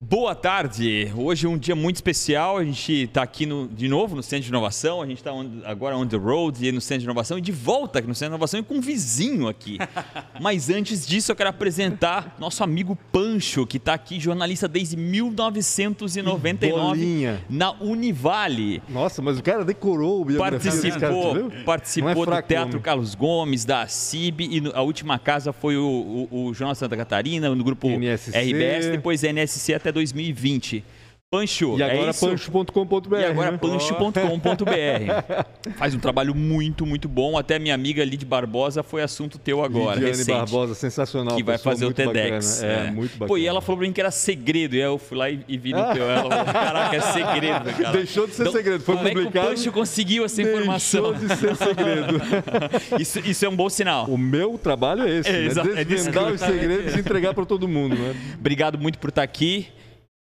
Boa tarde. Hoje é um dia muito especial. A gente está aqui no, de novo no Centro de Inovação. A gente está agora on the road e no Centro de Inovação e de volta aqui no Centro de Inovação e com um vizinho aqui. Mas antes disso, eu quero apresentar nosso amigo Pancho, que está aqui, jornalista desde 1999 Bolinha. na Univale. Nossa, mas o cara decorou o desse cara, Participou, participou é do fraco, Teatro homem. Carlos Gomes, da CIB, e no- a última casa foi o, o, o Jornal Santa Catarina, no grupo NSC. RBS, depois NSC até 2020. Pancho, E é agora isso? pancho.com.br. E agora né? pancho.com.br. Faz um trabalho muito, muito bom. Até minha amiga Lid Barbosa foi assunto teu agora, Lidiane recente. Barbosa, sensacional. que vai fazer o TEDx. bacana. É, muito bacana. Pô, e ela falou pra mim que era segredo. E aí eu fui lá e, e vi no teu. Ela falou, caraca, é segredo, cara. Deixou de ser segredo, foi como é que publicado, o Pancho conseguiu essa informação? Deixou de ser segredo. Isso, isso é um bom sinal. o meu trabalho é esse, É, né? é Desvendar os segredos e entregar para todo mundo, né? Obrigado muito por estar aqui.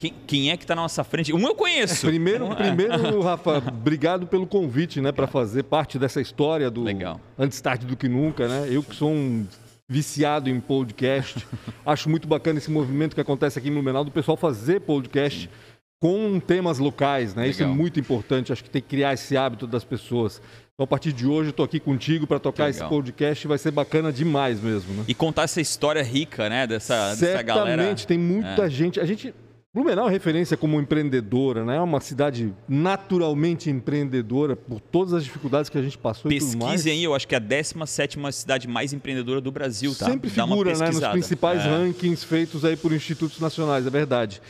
Quem, quem é que está na nossa frente? Um eu conheço. Primeiro, Um, é. primeiro, Rafa, obrigado pelo convite, né, para fazer parte dessa história do Legal. Antes tarde do que nunca, né? Eu que sou um viciado em podcast, acho muito bacana esse movimento que acontece aqui em Blumenau do pessoal fazer podcast com temas locais, né? Isso é Legal. muito importante, acho que tem que criar esse hábito das pessoas. Então, a partir de hoje, eu estou aqui contigo para tocar esse Legal. podcast, vai ser bacana demais mesmo, né? E contar essa história rica, né? Dessa, dessa Certamente, galera. tem muita gente. A gente. Blumenau é referência como empreendedora, né? É uma cidade naturalmente empreendedora por todas as dificuldades que a gente passou e tudo mais. Pesquisem aí, eu acho que é a 17 cidade mais empreendedora do Brasil, tá? Sempre Dá figura, né, nos principais É. rankings feitos aí por institutos nacionais, é verdade.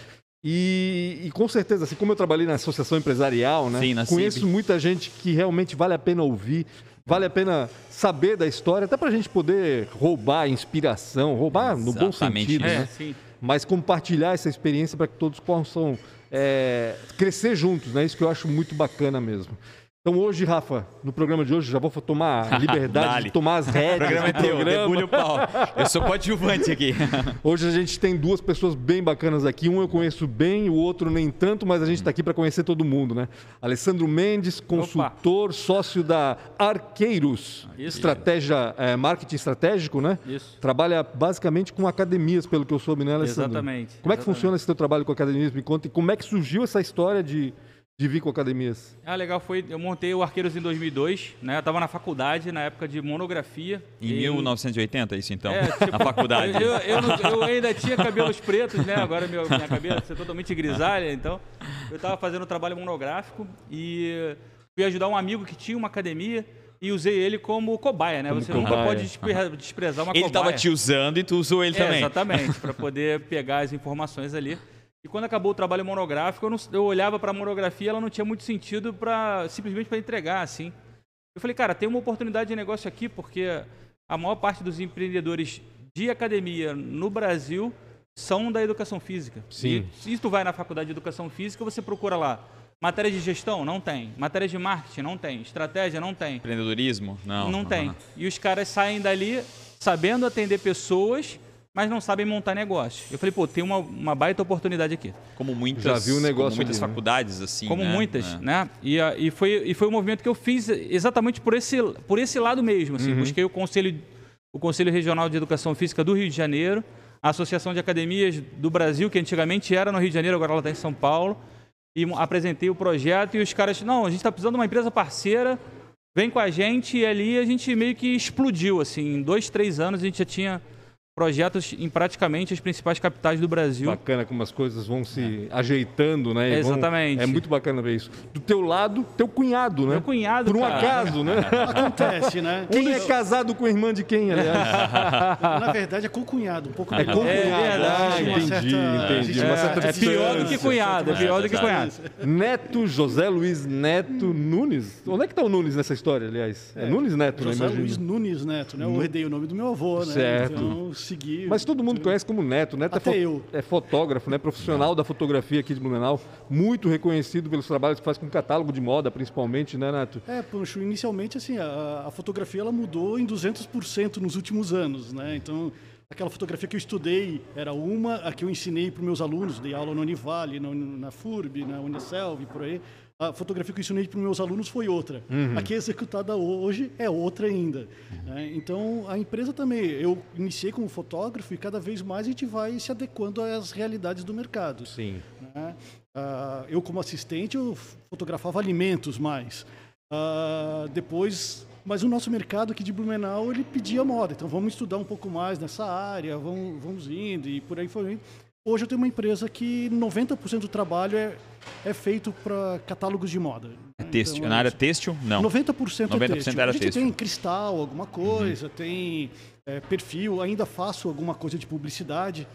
E, e com certeza, assim como eu trabalhei na associação empresarial, né? Sim, na conheço CIB. muita gente que realmente vale a pena ouvir, vale a pena saber da história, até para a gente poder roubar inspiração, roubar no bom Exatamente sentido, isso. né? É, sim. Mas compartilhar essa experiência para que todos possam é, crescer juntos, né? Isso que eu acho muito bacana mesmo. Então hoje, Rafa, no programa de hoje, já vou tomar a liberdade de tomar as O rédeas programa é teu, debulha o pau. Eu sou coadjuvante aqui. Hoje a gente tem duas pessoas bem bacanas aqui. Um eu conheço bem, o outro nem tanto, mas a gente está aqui para conhecer todo mundo, né? Alessandro Mendes, consultor, sócio da Arqueiros, Isso. estratégia, é, marketing estratégico, né? Isso. Trabalha basicamente com academias, pelo que eu soube, né, Alessandro? Exatamente. Como é que Exatamente. funciona esse teu trabalho com academias? Me conta e como é que surgiu essa história de, de vir com academias? Ah, legal, foi. Eu montei o Arqueiros em 2002, né? Eu tava na faculdade, na época de monografia. Em E- 1980, isso então? É, tipo, na faculdade. Eu, eu, não- eu ainda tinha cabelos pretos, né? Agora meu, minha cabeça é totalmente grisalha, então eu estava fazendo um trabalho monográfico e fui ajudar um amigo que tinha uma academia e usei ele como cobaia, né? Como Você nunca cobaia. pode despre- desprezar uma Ele cobaia. estava te usando e tu usou ele É, também. Exatamente, para poder pegar as informações ali. E quando acabou o trabalho monográfico, eu, não- eu olhava para a monografia, ela não tinha muito sentido para simplesmente para entregar assim. Eu falei, cara, tem uma oportunidade de negócio aqui porque a maior parte dos empreendedores de academia no Brasil são da educação física. Sim. E se tu vai na faculdade de educação física, você procura lá matéria de gestão, não tem. Matéria de marketing, não tem. Estratégia, não tem. Empreendedorismo? Não. Não tem. E os caras saem dali sabendo atender pessoas, mas não sabem montar negócio. Eu falei, pô, tem uma, uma baita oportunidade aqui. Como muitas, Já viu o negócio como muitas ali, né? faculdades, assim. Como né? muitas, É. né? E, a- e, foi, e foi um movimento que eu fiz exatamente por esse, por esse lado mesmo. Assim. Busquei o Conselho, o Conselho Regional de Educação Física do Rio de Janeiro, a Associação de Academias do Brasil, que antigamente era no Rio de Janeiro, agora ela está em São Paulo, e apresentei o projeto e os caras, não, a gente está precisando de uma empresa parceira, vem com a gente, e ali a gente meio que explodiu, assim, em dois, três anos a gente já tinha projetos em praticamente as principais capitais do Brasil. Bacana como as coisas vão se ajeitando, né? e vão- Exatamente. É muito bacana ver isso. Do teu lado, teu cunhado, né? Meu cunhado, Por um cara. acaso, né? Acontece, né? Quem é casado com a irmã de quem, aliás? Na verdade, é com cunhado, um pouco É com É cunhado. verdade. Ah, Uma entendi, certa- entendi. É, Uma certa É pior do que cunhado, é pior do que cunhado. Neto José Luiz Neto Nunes. Onde é que tá o Nunes nessa história, aliás? É, Nunes Neto, né? José. Luiz Nunes Neto, né? Eu herdei o nome do meu avô, né? Certo. Então, Mas todo mundo conhece como Neto. Neto Até é, eu. é fotógrafo, né? profissional da fotografia aqui de Blumenau. Muito reconhecido pelos trabalhos que faz com catálogo de moda, principalmente, né, Neto? É, Pancho, inicialmente, assim, a, a fotografia ela mudou em 200% nos últimos anos, né? Então, aquela fotografia que eu estudei era uma, a que eu ensinei para os meus alunos, dei aula no Univale, na, na FURB, na Unicelv, por aí. A fotografia que eu ensinei para os meus alunos foi outra. Uhum. A que é executada hoje é outra ainda. né? Então, a empresa também, eu iniciei como fotógrafo e cada vez mais a gente vai se adequando às realidades do mercado. Sim. né? Ah, eu, como assistente, eu fotografava alimentos mais. Ah, depois, mas o nosso mercado aqui de Blumenau, ele pedia moda. Então, vamos estudar um pouco mais nessa área, vamos, vamos indo e por aí foi. Hoje eu tenho uma empresa que 90% do trabalho é, é feito para catálogos de moda. É né? têxtil. Então, Na área isso. têxtil, não. 90% 90% é têxtil. era a gente têxtil. tem cristal, alguma coisa, tem é, perfil, ainda faço alguma coisa de publicidade,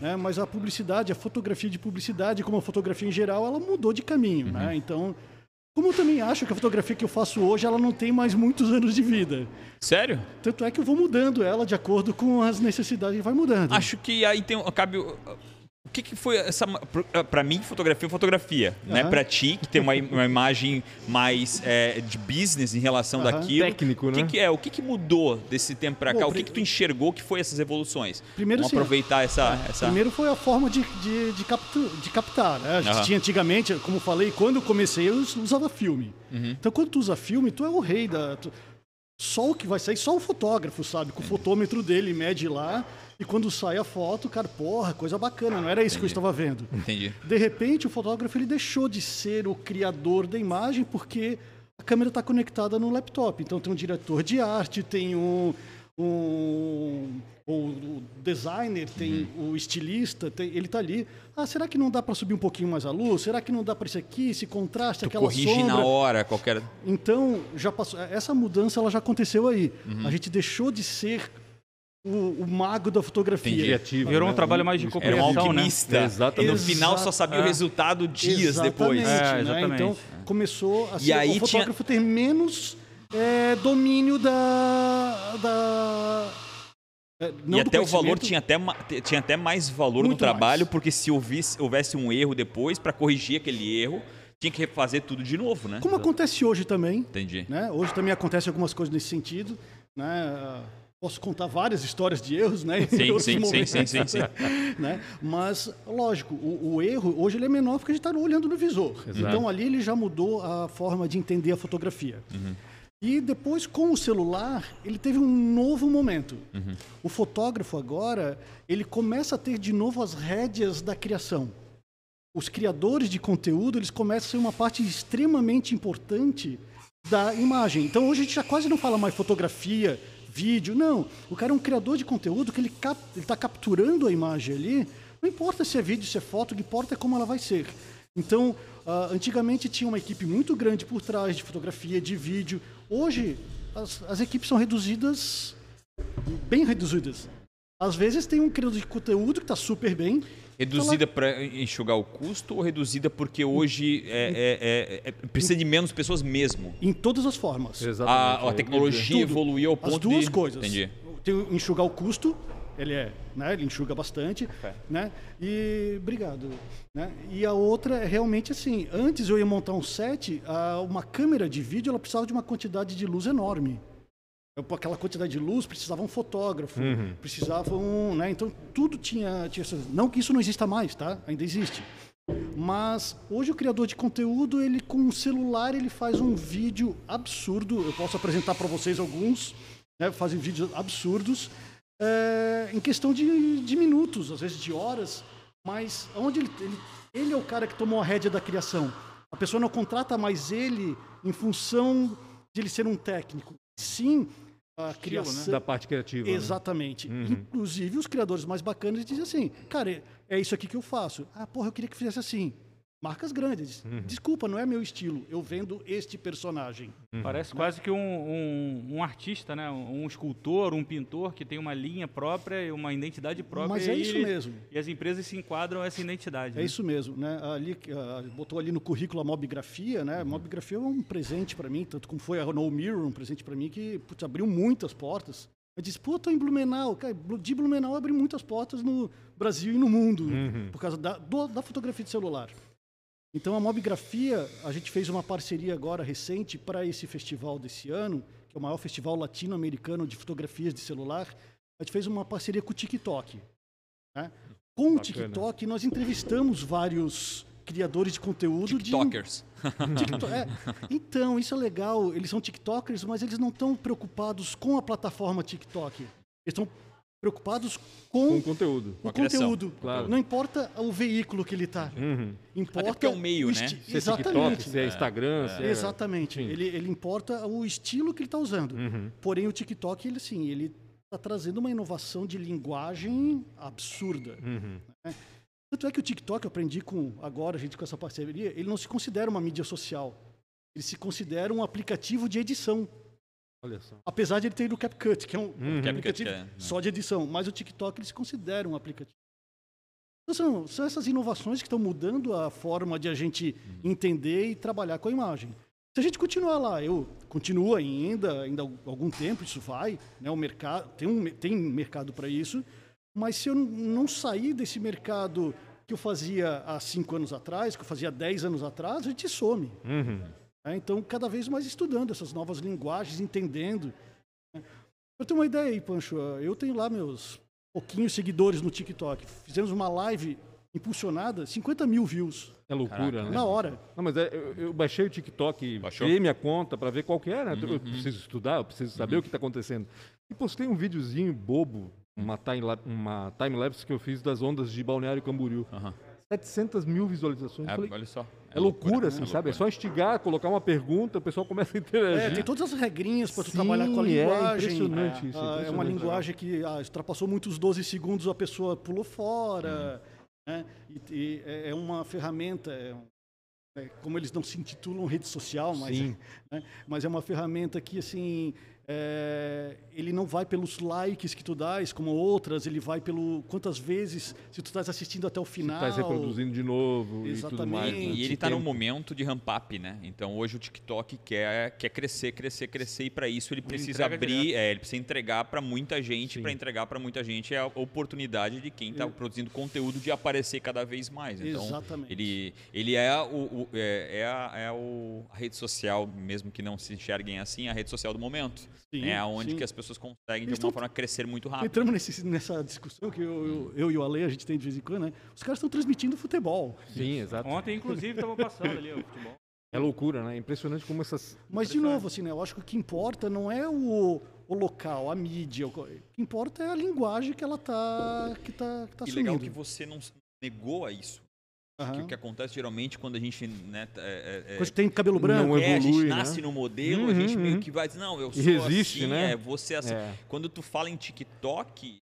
né? mas a publicidade, a fotografia de publicidade, como a fotografia em geral, ela mudou de caminho. Né? Então, como eu também acho que a fotografia que eu faço hoje, ela não tem mais muitos anos de vida. Sério? Tanto é que eu vou mudando ela de acordo com as necessidades, vai mudando. Acho que aí tem, cabe. O- que, que foi essa. Para mim, fotografia é fotografia. Né? Aham. Para ti, que tem uma, uma imagem mais é, de business em relação Aham. daquilo. Técnico, o que né? Que é, o que, que mudou desse tempo para Bom, cá? O que, que tu enxergou que foi essas evoluções? Primeiro, Vamos sim. aproveitar essa. essa... Primeiro foi a forma de, de, de, captu- de captar. Né? A gente Aham. tinha antigamente, como eu falei, quando eu comecei, eu usava filme. Uhum. Então, quando tu usa filme, tu é o rei da. tu- Só o que vai sair, só o fotógrafo, sabe? Com o fotômetro dele, mede lá. E quando sai a foto, cara, porra, coisa bacana, não era isso que eu estava vendo. Entendi. De repente, o fotógrafo ele deixou de ser o criador da imagem porque a câmera está conectada no laptop. Então tem um diretor de arte, tem um, um o, o designer, tem Uhum. o estilista, tem- ele está ali. Ah, será que não dá para subir um pouquinho mais a luz? Será que não dá para isso aqui, esse contraste, Tu aquela corrige sombra? na hora qualquer. Então, já passou, essa mudança ela já aconteceu aí. Uhum. A gente deixou de ser o, o mago da fotografia. Entendi. Criativo. Virou um né? trabalho mais de O- Era um Compreensão, né? alquimista. Exatamente. No final só sabia o É. resultado dias depois. Exatamente, É, né? exatamente. Então começou a E ser aí o tinha- fotógrafo ter menos é, domínio da. da é, não e do até o valor tinha até, tinha até mais valor no Muito trabalho, mais. porque se houvesse, houvesse um erro depois, para corrigir aquele erro, tinha que refazer tudo de novo, né? Como acontece hoje também. Entendi. Né? Hoje também acontece algumas coisas nesse sentido. Né? Posso contar várias histórias de erros, né? Sim, sim, sim, momentos, sim, sim, sim. né? Mas, lógico, o, o erro hoje ele é menor porque a gente está olhando no visor. Então ali ele já mudou a forma de entender a fotografia. E depois, com o celular, ele teve um novo momento. O fotógrafo agora, ele começa a ter de novo as rédeas da criação. Os criadores de conteúdo, eles começam a ser uma parte extremamente importante da imagem. Então hoje a gente já quase não fala mais fotografia, vídeo, não. O cara é um criador de conteúdo que ele cap- está capturando a imagem ali. Não importa se é vídeo, se é foto, o que importa é como ela vai ser. Então, ah, antigamente tinha uma equipe muito grande por trás de fotografia, de vídeo. Hoje, as, as equipes são reduzidas, bem reduzidas. Às vezes tem um criador de conteúdo que está super bem. Reduzida para enxugar o custo ou reduzida porque hoje é, é- é- é- precisa de menos pessoas mesmo? Em todas as formas. Exatamente. A, a tecnologia Tudo. evoluiu ao ponto As duas de... coisas. Entendi. Tem o enxugar o custo, ele é, né? Ele enxuga bastante, É. né? E obrigado, né? E a outra é realmente assim, antes eu ia montar um set, a- uma câmera de vídeo ela precisava de uma quantidade de luz enorme. Aquela quantidade de luz precisava um fotógrafo, precisava um, né? Então tudo tinha, tinha não que isso não exista mais, tá? Ainda existe. Mas hoje o criador de conteúdo, ele com um celular, ele faz um vídeo absurdo. Eu posso apresentar para vocês alguns, né? Fazem vídeos absurdos é, em questão de, de minutos, às vezes de horas. Mas onde ele, ele, ele é o cara que tomou a rédea da criação. A pessoa não contrata mais ele em função de ele ser um técnico. Sim, a criação. Da parte criativa. né? Exatamente. Inclusive, os criadores mais bacanas dizem assim: cara, é isso aqui que eu faço. Ah, porra, eu queria que fizesse assim. Marcas grandes. Desculpa, não é meu estilo. Eu vendo este personagem. Parece quase que um, um, um artista, né? Um, escultor, um pintor que tem uma linha própria e uma identidade própria. Mas é e isso mesmo. E as empresas se enquadram essa identidade. É né? isso mesmo, né? Ali, ah, botou ali no currículo a mobigrafia, né? Mobigrafia é um presente para mim, tanto como foi a No Mirror, um presente para mim que putz, abriu muitas portas. Eu disse, pô, tô em Blumenau. Cara, de Blumenau abriu muitas portas no Brasil e no mundo, por causa da, do- da fotografia de celular. Então, a mobigrafia, a gente fez uma parceria agora recente para esse festival desse ano, que é o maior festival latino-americano de fotografias de celular. a gente fez uma parceria com o TikTok. Né? Com o TikTok, nós entrevistamos vários criadores de conteúdo. TikTokers. De... TikTok, é. Então, isso é legal. Eles são TikTokers, mas eles não estão preocupados com a plataforma TikTok. Eles estão preocupados com, com o conteúdo. O conteúdo. Claro. Não importa o veículo que ele está. Uhum. Importa é o meio, o né? Se é Exatamente. TikTok, se é Instagram. É. Se é... Exatamente. Ele, ele importa o estilo que ele está usando. Uhum. Porém, o TikTok, ele sim, ele está trazendo uma inovação de linguagem absurda. Uhum. Né? Tanto é que o TikTok, eu aprendi com agora, a gente com essa parceria, ele não se considera uma mídia social. Ele se considera um aplicativo de edição. Olha só. Apesar de ele ter o CapCut, que é um uhum. aplicativo é, né? só de edição, mas o TikTok ele se considera um aplicativo. Então, são, são essas inovações que estão mudando a forma de a gente uhum. entender e trabalhar com a imagem. Se a gente continuar lá, eu continuo ainda, ainda algum tempo isso vai, né? O mercado tem um tem mercado para isso, mas se eu não sair desse mercado que eu fazia há cinco anos atrás, que eu fazia dez anos atrás, a gente some. Uhum. É, então, cada vez mais estudando essas novas linguagens, entendendo. Né? Eu tenho uma ideia aí, Pancho. Eu tenho lá meus pouquinhos seguidores no TikTok. Fizemos uma live impulsionada, 50 mil views. É loucura, Caraca, né? Na hora. Não, mas é, eu, eu, baixei o TikTok, Baixou? criei minha conta para ver qual que era. Uhum. Eu preciso estudar, eu preciso saber uhum. o que está acontecendo. E postei um videozinho bobo, uma time-lapse uma time que eu fiz das ondas de Balneário Camboriú. Uhum. 700 mil visualizações. É, falei, olha só. É, é loucura, loucura, assim, é sabe? Loucura. É só instigar, colocar uma pergunta, o pessoal começa a interagir. É, tem todas as regrinhas para trabalhar com a linguagem. É impressionante é. isso. É, uma linguagem que ah, ultrapassou muitos 12 segundos, a pessoa pulou fora. Né? E, e, é, é uma ferramenta, é, é, como eles não se intitulam rede social, mas, né? mas é uma ferramenta que assim é, ele não vai pelos likes que tu dás, como outras, ele vai pelo quantas vezes, se tu estás assistindo até o final. Se estás reproduzindo de novo Exatamente. e tudo mais. Né? E ele está num momento de ramp up, né? Então hoje o TikTok quer, quer crescer, crescer, crescer e para isso ele precisa abrir, é, ele precisa entregar para muita gente, para entregar para muita gente é a oportunidade de quem está produzindo conteúdo de aparecer cada vez mais. Então, Exatamente. Ele, ele é, o, o é, é, a, é o, a rede social, mesmo que não se enxerguem assim, a rede social do momento. Sim, é onde sim. que as pessoas conseguem, de alguma forma, crescer muito rápido. Entramos nesse, nessa discussão que eu, eu, eu, e o Ale, a gente tem de vez em quando, né? Os caras estão transmitindo futebol. Sim, exato. Ontem, inclusive, estava passando ali o futebol. É loucura, né? É impressionante como essas. Mas, de novo, assim, né? Eu acho que o que importa não é o, o local, a mídia. O que importa é a linguagem que ela tá, que tá, que tá e assumindo. legal que você não negou a isso. Uhum. Que o que acontece geralmente quando a gente. Né, é, é, é tem cabelo branco, não evolui, é, a gente né? nasce no modelo, uhum, a gente meio uhum. que vai dizer, não, eu sou resiste, assim, né? é, você é assim. É. Quando tu fala em TikTok,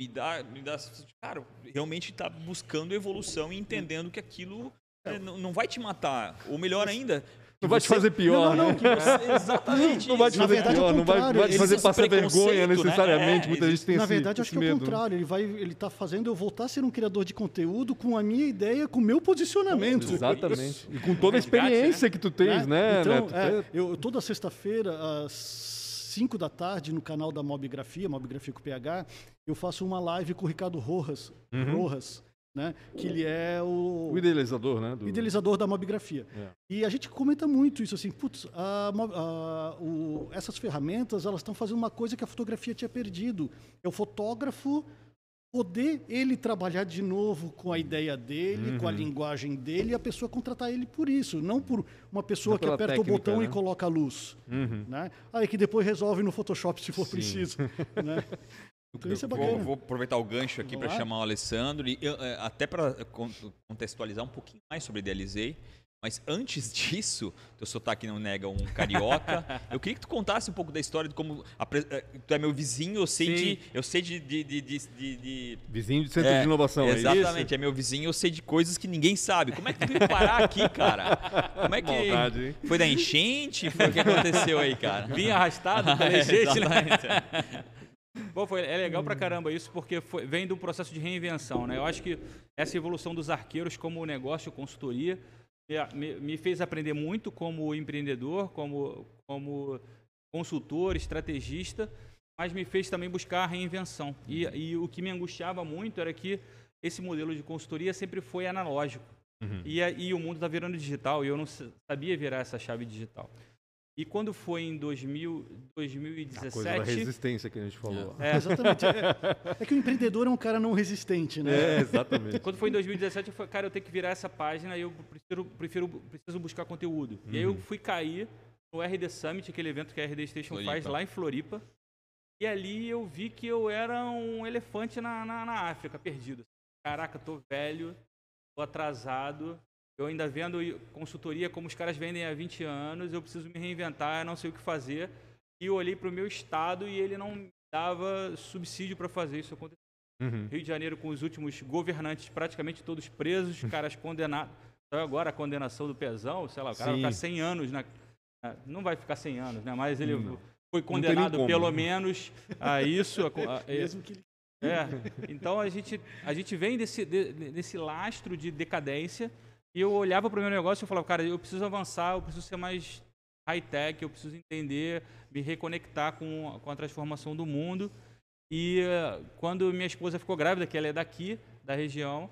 me dá. Me dá cara, realmente está buscando evolução e entendendo que aquilo é, não, não vai te matar. Ou melhor ainda, não vai te fazer pior, não, não, né? Você, exatamente. Não vai te fazer verdade, pior, não vai, vai te fazer passar vergonha né? necessariamente. Né? Muita gente tem Na esse, verdade, acho que é o contrário. Ele vai, ele está fazendo eu voltar a ser um criador de conteúdo com a minha ideia, com o meu posicionamento. Exatamente. E com toda a experiência que tu tens, né? Então, é, eu toda sexta-feira às 5 da tarde no canal da Mobgrafia, Mobgrafia com PH, eu faço uma live com o Ricardo Rojas, uhum. Rojas né? que ele é o... o idealizador, né? Do... idealizador da mobigrafia. É. E a gente comenta muito isso, assim, putz, a, a, o, essas ferramentas, elas estão fazendo uma coisa que a fotografia tinha perdido. É o fotógrafo poder ele trabalhar de novo com a ideia dele, uhum. com a uhum. linguagem dele, e a pessoa contratar ele por isso, não por uma pessoa que aperta técnica, o botão né? e coloca a luz. Uhum. Né? Aí que depois resolve no Photoshop se for Sim. preciso. né? Então, isso é bacana. Vou, vou aproveitar o gancho aqui para chamar o Alessandro e eu, é, até para contextualizar um pouquinho mais sobre Idealizei. Mas antes disso, teu sotaque não nega um carioca. eu queria que tu contasse um pouco da história de como. A, é, tu é meu vizinho, eu sei de. Eu sei de. de, de, de, de vizinho de centro é, de inovação, é Exatamente, é, é, meu vizinho, eu sei de coisas que ninguém sabe. Como é que tu veio parar aqui, cara? Como é que. Maldade, foi da enchente? Foi o que aconteceu aí, cara? Vinha arrastado pela enchente, né? Bom, foi, é legal pra caramba isso, porque foi, vem do processo de reinvenção, né? Eu acho que essa evolução dos arqueiros como negócio, consultoria, me, me fez aprender muito como empreendedor, como, como consultor, estrategista, mas me fez também buscar a reinvenção. E, e o que me angustiava muito era que esse modelo de consultoria sempre foi analógico. Uhum. E, e o mundo está virando digital e eu não sabia virar essa chave digital. E quando foi em 2000, 2017. A coisa da resistência que a gente falou. É, exatamente. É, é, que o empreendedor é um cara não resistente, né? É, exatamente. Quando foi em 2017, eu falei, cara, eu tenho que virar essa página e eu prefiro, prefiro, preciso buscar conteúdo. Uhum. E aí eu uhum. fui cair no RD Summit, aquele evento que a RD Station Floripa. faz lá em Floripa. E ali eu vi que eu era um elefante na, na, na África, perdido. Caraca, tô velho, tô atrasado, eu ainda vendo consultoria como os caras vendem há 20 anos, eu preciso me reinventar, não sei o que fazer. E eu olhei para o meu estado e ele não dava subsídio para fazer isso acontecer. Uhum. Rio de Janeiro com os últimos governantes praticamente todos presos, caras condenados. Então agora a condenação do Pezão, sei lá, o cara Sim. vai ficar 100 anos na... Não vai ficar 100 anos, né? Mas ele hum. foi condenado pelo menos a isso. A, a, Mesmo que é, então a gente, a gente vem desse, de, desse lastro de decadência e eu olhava para o meu negócio e falava, cara, eu preciso avançar, eu preciso ser mais high-tech, eu preciso entender, me reconectar com, com a transformação do mundo. E uh, quando minha esposa ficou grávida, que ela é daqui, da região,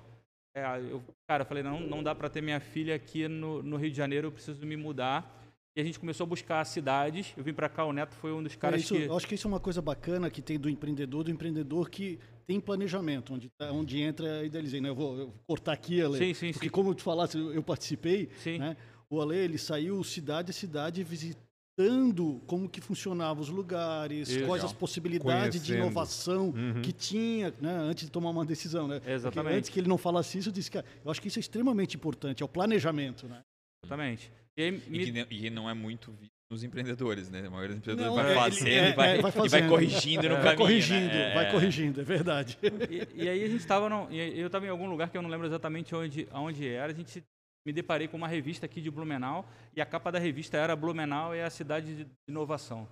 é, eu, cara, falei, não, não dá para ter minha filha aqui no, no Rio de Janeiro, eu preciso me mudar. E a gente começou a buscar cidades. Eu vim para cá, o Neto foi um dos caras é isso, que... Acho que isso é uma coisa bacana que tem do empreendedor, do empreendedor que tem planejamento, onde, tá, onde entra, idealizei, né? Eu vou, eu vou cortar aqui, Ale, sim, sim, porque sim. como eu te falasse, eu participei, sim. né? O Ale, ele saiu cidade a cidade visitando como que funcionavam os lugares, Isso. quais as possibilidades de inovação uhum. que tinha, né? Antes de tomar uma decisão, né? Exatamente. Porque antes que ele não falasse isso, eu disse que eu acho que isso é extremamente importante, é o planejamento, né? Exatamente. E, aí, me... e, não é muito nos empreendedores, né? A maioria dos empreendedores não, vai é, fazendo, é, e, vai, é, vai fazendo, e vai corrigindo no é, caminho. Vai corrigindo, né? vai corrigindo, é verdade. E, e aí a gente estava, eu estava em algum lugar que eu não lembro exatamente onde, onde era, a gente me deparei com uma revista aqui de Blumenau, e a capa da revista era Blumenau é a cidade de inovação.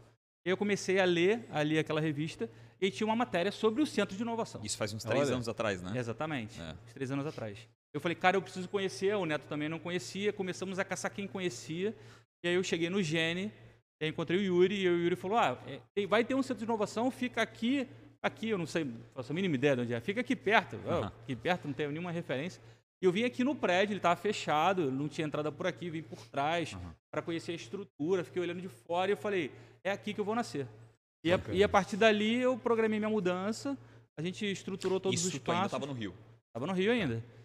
E eu comecei a ler ali aquela revista e tinha uma matéria sobre o centro de inovação. Isso faz uns três Olha. anos atrás, né? Exatamente, é. uns três anos atrás. Eu falei, cara, eu preciso conhecer, o Neto também não conhecia, começamos a caçar quem conhecia, e aí eu cheguei no Gene, encontrei o Yuri e o Yuri falou: Ah, é, vai ter um centro de inovação, fica aqui, aqui, eu não sei, faço a mínima ideia de onde é, fica aqui perto. Uhum. aqui perto, não tenho nenhuma referência. E eu vim aqui no prédio, ele estava fechado, não tinha entrada por aqui, vim por trás uhum. para conhecer a estrutura, fiquei olhando de fora e eu falei: é aqui que eu vou nascer. E, a, e a, partir dali eu programei minha mudança, a gente estruturou todos Isso os espaços. Isso estava no Rio? Estava no Rio ainda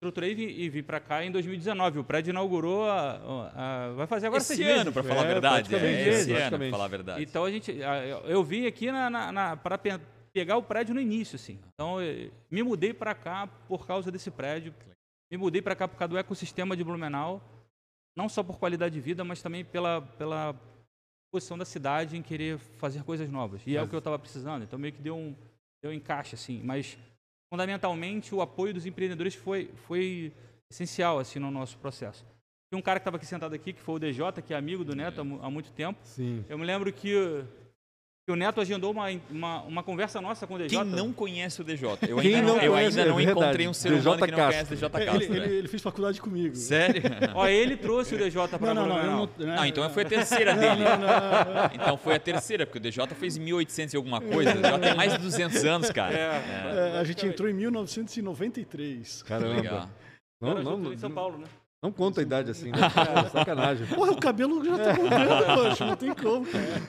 estruturei e vim para cá em 2019. O prédio inaugurou a, a, a vai fazer agora esse ano, para falar é, a verdade. É, esse ano, para falar a verdade. Então a gente, eu vim aqui na, na, na para pegar o prédio no início, assim. Então me mudei para cá por causa desse prédio. Me mudei para cá por causa do ecossistema de Blumenau, não só por qualidade de vida, mas também pela pela posição da cidade em querer fazer coisas novas. E mas... é o que eu estava precisando. Então meio que deu um deu um encaixe assim, mas fundamentalmente o apoio dos empreendedores foi, foi essencial assim no nosso processo. Tem um cara que estava aqui sentado aqui, que foi o DJ, que é amigo do Neto há, há muito tempo. Sim. Eu me lembro que que o Neto agendou uma, uma, uma, conversa nossa com o DJ. Quem não conhece o DJ? Eu ainda Quem não, eu ainda não é encontrei um ser humano que não conhece o DJ Castro. Ele, ele, ele, fez faculdade comigo. Sério? Ó, ele trouxe o DJ para não, não, não, não, não, então foi a terceira dele. Então foi a terceira, porque o DJ fez em 1800 e alguma coisa. O DJ tem mais de 200 anos, cara. É, é. a gente entrou em 1993. Caramba. Legal. Não, não, não, em São Paulo, né? Não conta a idade assim, né? sacanagem. Porra, o cabelo já tá mudando, poxa, não tem como.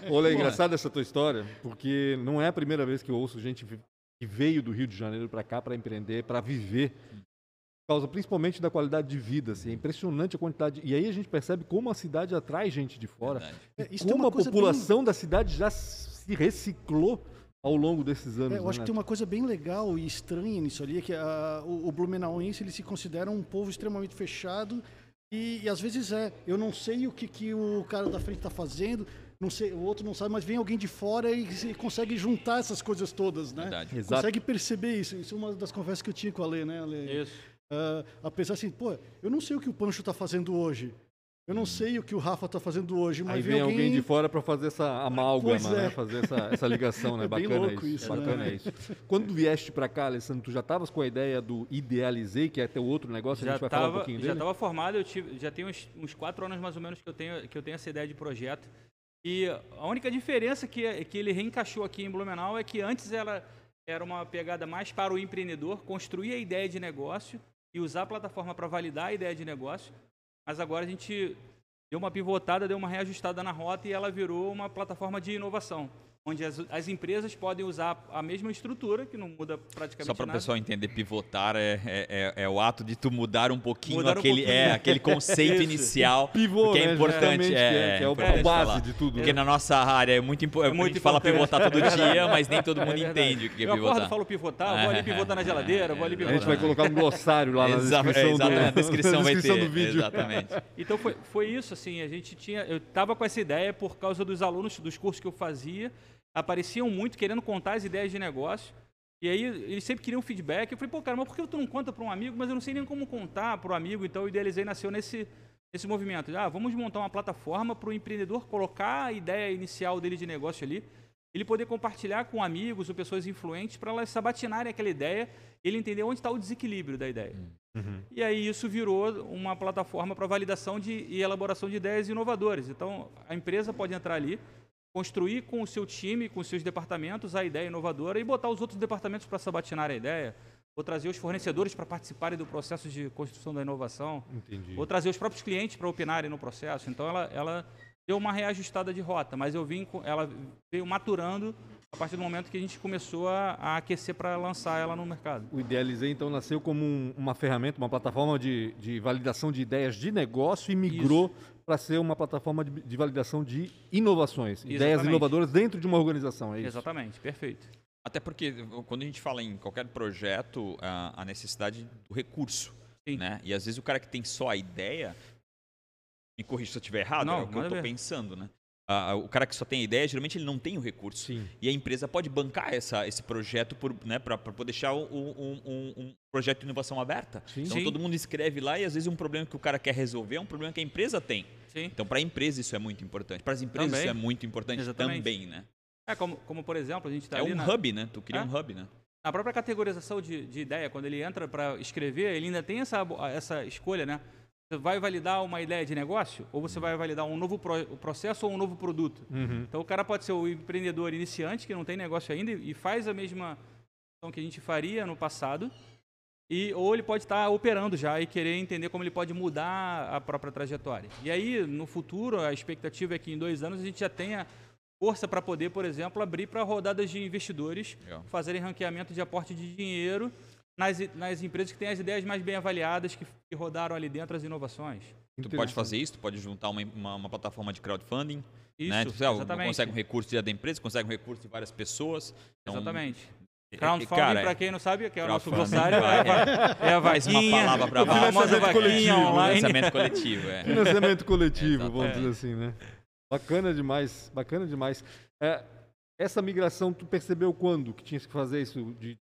Olha, é engraçada essa tua história, porque não é a primeira vez que eu ouço gente que veio do Rio de Janeiro para cá para empreender, para viver, por causa principalmente da qualidade de vida. Assim, é impressionante a quantidade. E aí a gente percebe como a cidade atrai gente de fora, é, como a população bem... da cidade já se reciclou ao longo desses anos. É, eu né? acho que tem uma coisa bem legal e estranha nisso ali, é que a, o, o Blumenauense ele se considera um povo extremamente fechado e, e, às vezes é. Eu não sei o que, que o cara da frente está fazendo, não sei, o outro não sabe, mas vem alguém de fora e, e consegue juntar essas coisas todas, né? Verdade. Consegue perceber isso. Isso é uma das conversas que eu tinha com a Lê, né, Lê? Isso. Uh, apesar assim, pô, eu não sei o que o Pancho está fazendo hoje. Eu não sei o que o Rafa está fazendo hoje, mas Aí vem alguém... alguém de fora para fazer essa amálgama, é. né? Fazer essa, essa ligação, né? É bacana isso. isso bacana né? isso. Quando vieste para cá, Alessandro, tu já estavas com a ideia do Idealizei, que é teu outro negócio, já a gente vai tava, falar um pouquinho já dele? Já estava formado, eu tive, já tem uns, uns, quatro anos mais ou menos que eu tenho, que eu tenho essa ideia de projeto. E a única diferença que, que ele reencaixou aqui em Blumenau é que antes ela era uma pegada mais para o empreendedor, construir a ideia de negócio e usar a plataforma para validar a ideia de negócio. Mas agora a gente deu uma pivotada, deu uma reajustada na rota e ela virou uma plataforma de inovação onde as, as, empresas podem usar a mesma estrutura, que não muda praticamente Só para o pessoal entender, pivotar é, é, é, é, o ato de tu mudar um pouquinho mudar aquele, um pouquinho. É, aquele conceito inicial, Pivô, que é né, importante. É, é, é, o base falar. de tudo. Porque na nossa área é muito importante, é muito a gente fala pivotar todo dia, mas nem todo mundo entende o que é eu pivotar. Eu falo pivotar, vou ali pivotar na geladeira, vou ali pivotar. A gente vai colocar um glossário lá na descrição, do, na descrição, na descrição do vídeo. Exatamente. Então foi, foi isso, assim, a gente tinha, eu estava com essa ideia por causa dos alunos, dos cursos que eu fazia, apareciam muito querendo contar as ideias de negócio. E aí eles sempre queriam feedback. Eu falei, pô, cara, mas por que tu não conta para um amigo? Mas eu não sei nem como contar para o amigo. Então o Idealizei nasceu nesse, nesse movimento. Ah, vamos montar uma plataforma para o empreendedor colocar a ideia inicial dele de negócio ali. Ele poder compartilhar com amigos ou pessoas influentes para elas sabatinarem aquela ideia e ele entender onde está o desequilíbrio da ideia. Uhum. E aí isso virou uma plataforma para validação de, e elaboração de ideias inovadoras. Então a empresa pode entrar ali, construir com o seu time, com os seus departamentos a ideia inovadora e botar os outros departamentos para sabatinar a ideia, ou trazer os fornecedores para participarem do processo de construção da inovação, Entendi. ou trazer os próprios clientes para opinarem no processo. Então ela, ela deu uma reajustada de rota, mas eu vim, ela veio maturando a partir do momento que a gente começou a, a aquecer para lançar ela no mercado. O Idealizei, então, nasceu como um, uma ferramenta, uma plataforma de, de validação de ideias de negócio e migrou para ser uma plataforma de, de, validação de inovações, Exatamente. ideias inovadoras dentro de uma organização, é isso? Exatamente, perfeito. Até porque quando a gente fala em qualquer projeto, a, a necessidade do recurso. Sim. Né? E às vezes o cara que tem só a ideia, me corrija se eu estiver errado, não, é o que eu estou pensando, né? O cara que só tem a ideia, geralmente ele não tem o recurso. Sim. E a empresa pode bancar essa, esse projeto né, para poder deixar um, um, um, projeto de inovação aberta. Sim. Então Sim. todo mundo escreve lá e às vezes um problema que o cara quer resolver é um problema que a empresa tem. Então para a empresa isso é muito importante. Para as empresas também. isso é muito importante Exatamente. também, né? É como, como por exemplo a gente está É um na... hub, né? Tu cria é? um hub, né? A própria categorização de, de ideia, quando ele entra para escrever, ele ainda tem essa, essa escolha, né? Você vai validar uma ideia de negócio ou você vai validar um novo pro, processo ou um novo produto? Uhum. Então o cara pode ser o empreendedor iniciante que não tem negócio ainda e faz a mesma que a gente faria no passado, e, ou ele pode estar operando já e querer entender como ele pode mudar a própria trajetória. E aí, no futuro, a expectativa é que em dois anos a gente já tenha força para poder, por exemplo, abrir para rodadas de investidores, Legal. fazerem ranqueamento de aporte de dinheiro nas, nas empresas que têm as ideias mais bem avaliadas, que, que rodaram ali dentro as inovações. Tu pode fazer isso, tu pode juntar uma, uma, uma plataforma de crowdfunding. Isso, né? tu, exatamente. consegue um recurso da empresa, consegue um recurso de várias pessoas. Então, exatamente. É, Crowdfunding, para quem não sabe, que é o nosso glossário, é, é a vaquinha. uma palavra para baixo. Financiamento coletivo. Online. Financiamento coletivo, é. Financiamento coletivo, vamos dizer assim, né? Bacana demais, bacana demais. É, essa migração, tu percebeu quando que tinha que fazer isso de